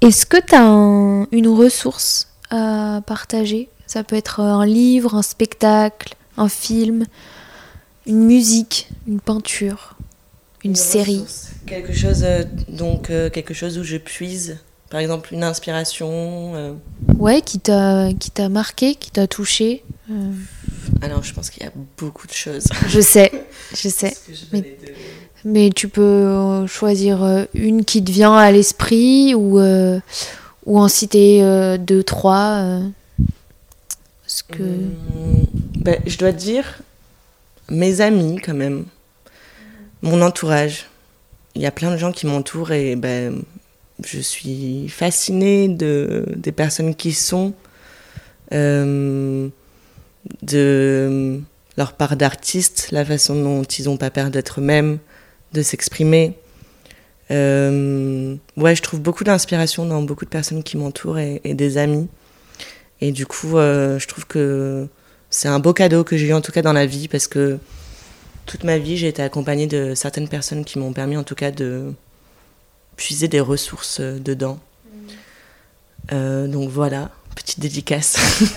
Est-ce que tu as une ressource à partager? Ça peut être un livre, un spectacle, un film, une musique, une peinture, une, série. Quelque chose, euh, donc euh, quelque chose où je puise, par exemple une inspiration. Euh. Ouais, qui t'a qui t'a marqué, qui t'a touché. Alors, je pense qu'il y a beaucoup de choses. Je sais, je sais. Mais, tu peux choisir une qui te vient à l'esprit ou ou en citer deux, trois. Ce que. Hum, ben, je dois te dire, mes amis quand même, mon entourage. Il y a plein de gens qui m'entourent et ben, je suis fascinée de, des personnes qui sont, euh, de leur part d'artiste, la façon dont ils n'ont pas peur d'être eux-mêmes, de s'exprimer. Euh, ouais, je trouve beaucoup d'inspiration dans beaucoup de personnes qui m'entourent et, des amis. Et du coup, euh, je trouve que c'est un beau cadeau que j'ai eu en tout cas dans la vie parce que toute ma vie, j'ai été accompagnée de certaines personnes qui m'ont permis en tout cas de puiser des ressources euh, dedans. Mm. Euh, donc voilà, petite dédicace.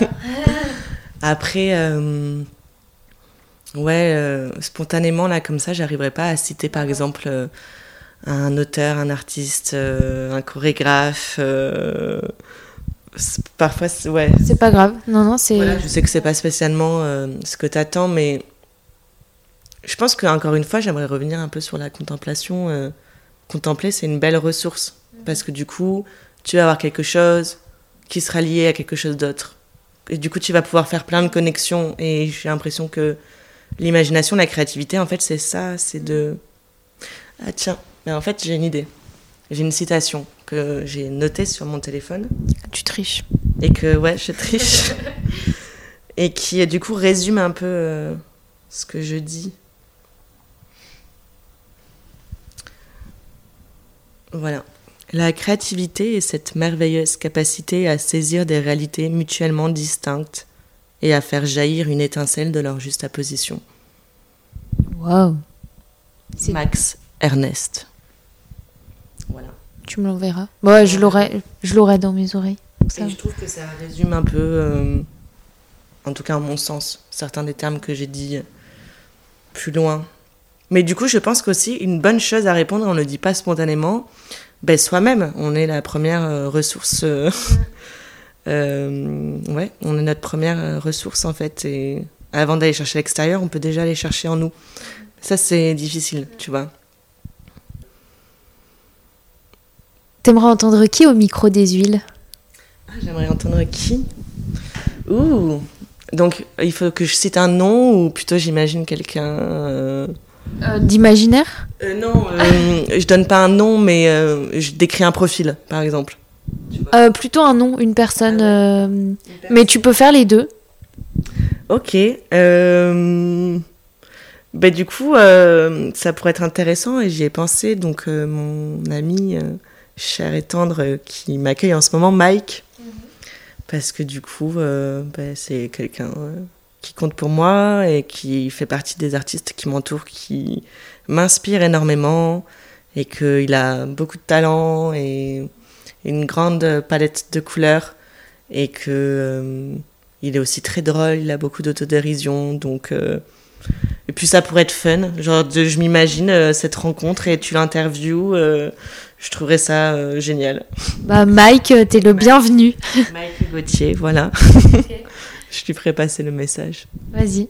Après, euh, ouais, spontanément, là, comme ça, j'arriverai pas à citer par exemple un auteur, un artiste, un chorégraphe. parfois, ouais. C'est pas grave, non, non, c'est. Voilà, je sais que c'est pas spécialement ce que tu attends, mais je pense qu'encore une fois, j'aimerais revenir un peu sur la contemplation. Euh, contempler, c'est une belle ressource. Parce que du coup, tu vas avoir quelque chose qui sera lié à quelque chose d'autre. Et du coup, tu vas pouvoir faire plein de connexions. Et j'ai l'impression que l'imagination, la créativité, en fait, c'est ça. C'est de. Ah tiens, mais en fait, j'ai une idée. J'ai une citation que j'ai notée sur mon téléphone. Tu triches. Et que, ouais, je triche. et qui, du coup, résume un peu euh, ce que je dis. Voilà. La créativité est cette merveilleuse capacité à saisir des réalités mutuellement distinctes et à faire jaillir une étincelle de leur juste apposition. Waouh Max Ernest. Voilà. Tu me l'enverras. Ouais, je l'aurai, je l'aurai dans mes oreilles. Et je trouve que ça résume un peu, euh, en tout cas en mon sens, certains des termes que j'ai dit plus loin mais du coup, je pense qu'aussi, une bonne chose à répondre, on ne le dit pas spontanément, ben, soi-même, on est la première euh, ressource. Euh, euh, ouais, on est notre première ressource en fait. Et avant d'aller chercher à l'extérieur, on peut déjà aller chercher en nous. Ça, c'est difficile, tu vois. T'aimerais entendre qui au micro des huiles? Ah, J'aimerais entendre qui? Ouh Donc, il faut que je cite un nom ou plutôt j'imagine quelqu'un euh, d'imaginaire euh, Non, euh, je donne pas un nom, mais je décris un profil, par exemple. plutôt un nom, une personne, ah Mais tu peux faire les deux. Ok. Ben, du coup, ça pourrait être intéressant et j'y ai pensé. Donc, mon ami cher et tendre qui m'accueille en ce moment, Mike, mhm. parce que du coup, ben, c'est quelqu'un qui compte pour moi et qui fait partie des artistes qui m'entourent, qui m'inspirent énormément et qu'il a beaucoup de talent et une grande palette de couleurs et que euh, il est aussi très drôle, il a beaucoup d'autodérision donc euh, et puis ça pourrait être fun, genre de, je m'imagine euh, cette rencontre et tu l'interviews, je trouverais ça génial. Bah Mike, t'es le bienvenu. Mike Gauthier, voilà. Je lui ferai passer le message. Vas-y.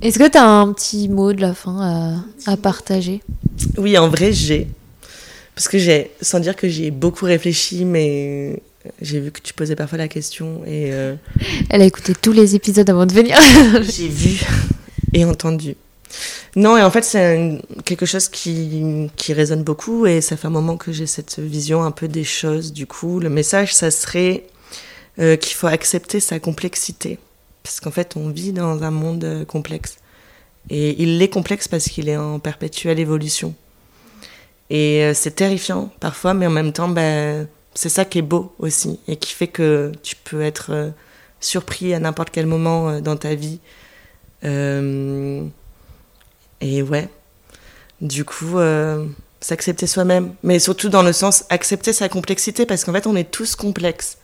Est-ce que tu as un petit mot de la fin à, partager? Oui, en vrai, j'ai. Parce que j'ai, sans dire que j'ai beaucoup réfléchi, mais j'ai vu que tu posais parfois la question et. Euh, Elle a écouté tous les épisodes avant de venir. j'ai vu et entendu. Non, et en fait, c'est quelque chose qui, qui résonne beaucoup et ça fait un moment que j'ai cette vision un peu des choses. Du coup, le message, ça serait euh, qu'il faut accepter sa complexité. Parce qu'en fait, on vit dans un monde euh, complexe. Et il est complexe parce qu'il est en perpétuelle évolution. Et euh, c'est terrifiant parfois, mais en même temps, ben, c'est ça qui est beau aussi et qui fait que tu peux être surpris à n'importe quel moment dans ta vie. et ouais, du coup, s'accepter soi-même, mais surtout dans le sens accepter sa complexité parce qu'en fait, on est tous complexes.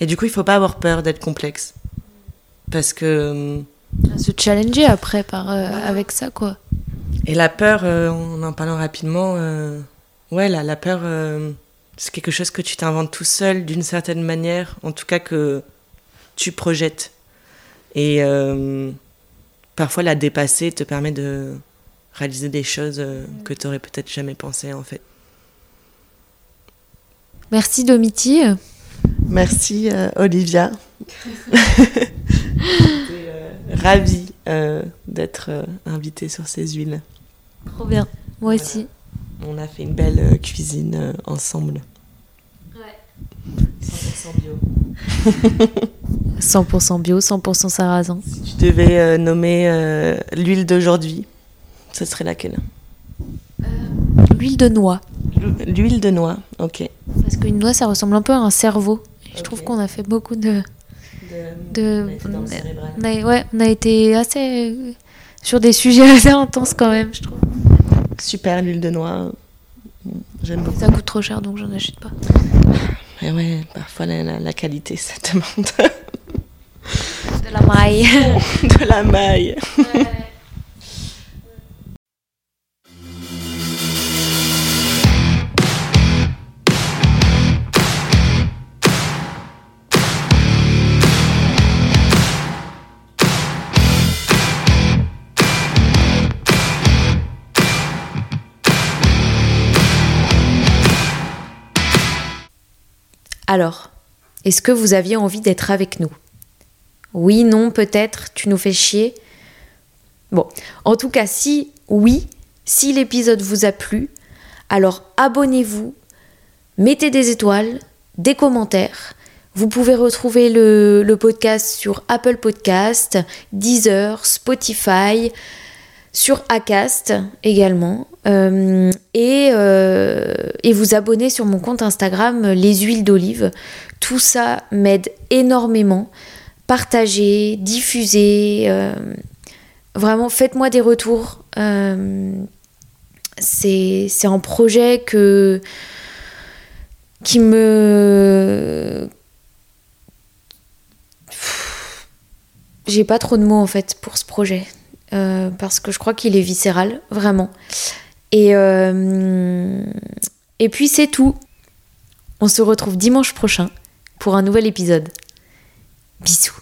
Et du coup, il faut pas avoir peur d'être complexe. Parce que. Se challenger après par, avec ça, quoi. Et la peur, euh, en en parlant rapidement, euh, ouais, la, la peur, euh, c'est quelque chose que tu t'inventes tout seul d'une certaine manière, en tout cas que tu projettes. Et parfois la dépasser te permet de réaliser des choses que tu aurais peut-être jamais pensé en fait. Merci Domiti. Merci Olivia. ravie euh, d'être euh, invitée sur ces huiles. Trop bien, moi aussi. On a fait une belle euh, cuisine ensemble. Ouais. 100% bio. 100% bio, 100% sarrasin. Si tu devais nommer l'huile d'aujourd'hui, ce serait laquelle? L'huile de noix. L'huile de noix, ok. Parce qu'une noix, ça ressemble un peu à un cerveau. Je trouve qu'on a fait beaucoup de, de, on a, ouais, on a été assez sur des sujets assez intenses quand même, je trouve. Super l'huile de noix, j'aime beaucoup. Ça coûte trop cher donc j'en achète pas. Mais ouais, parfois la, la qualité ça demande. de la maille. de la maille. Alors, est-ce que vous aviez envie d'être avec nous? Oui, non, peut-être, tu nous fais chier? Bon, en tout cas, si oui, si l'épisode vous a plu, alors abonnez-vous, mettez des étoiles, des commentaires. Vous pouvez retrouver le, podcast sur Apple Podcast, Deezer, Spotify, sur Acast également. Euh, et, euh, et, vous abonner sur mon compte Instagram Les Huiles d'Olive. Tout ça m'aide énormément. Partagez, diffusez. Euh, vraiment, faites-moi des retours. c'est un projet que qui me j'ai pas trop de mots en fait pour ce projet parce que je crois qu'il est viscéral vraiment et, euh, et puis c'est tout. On se retrouve dimanche prochain pour un nouvel épisode. Bisous.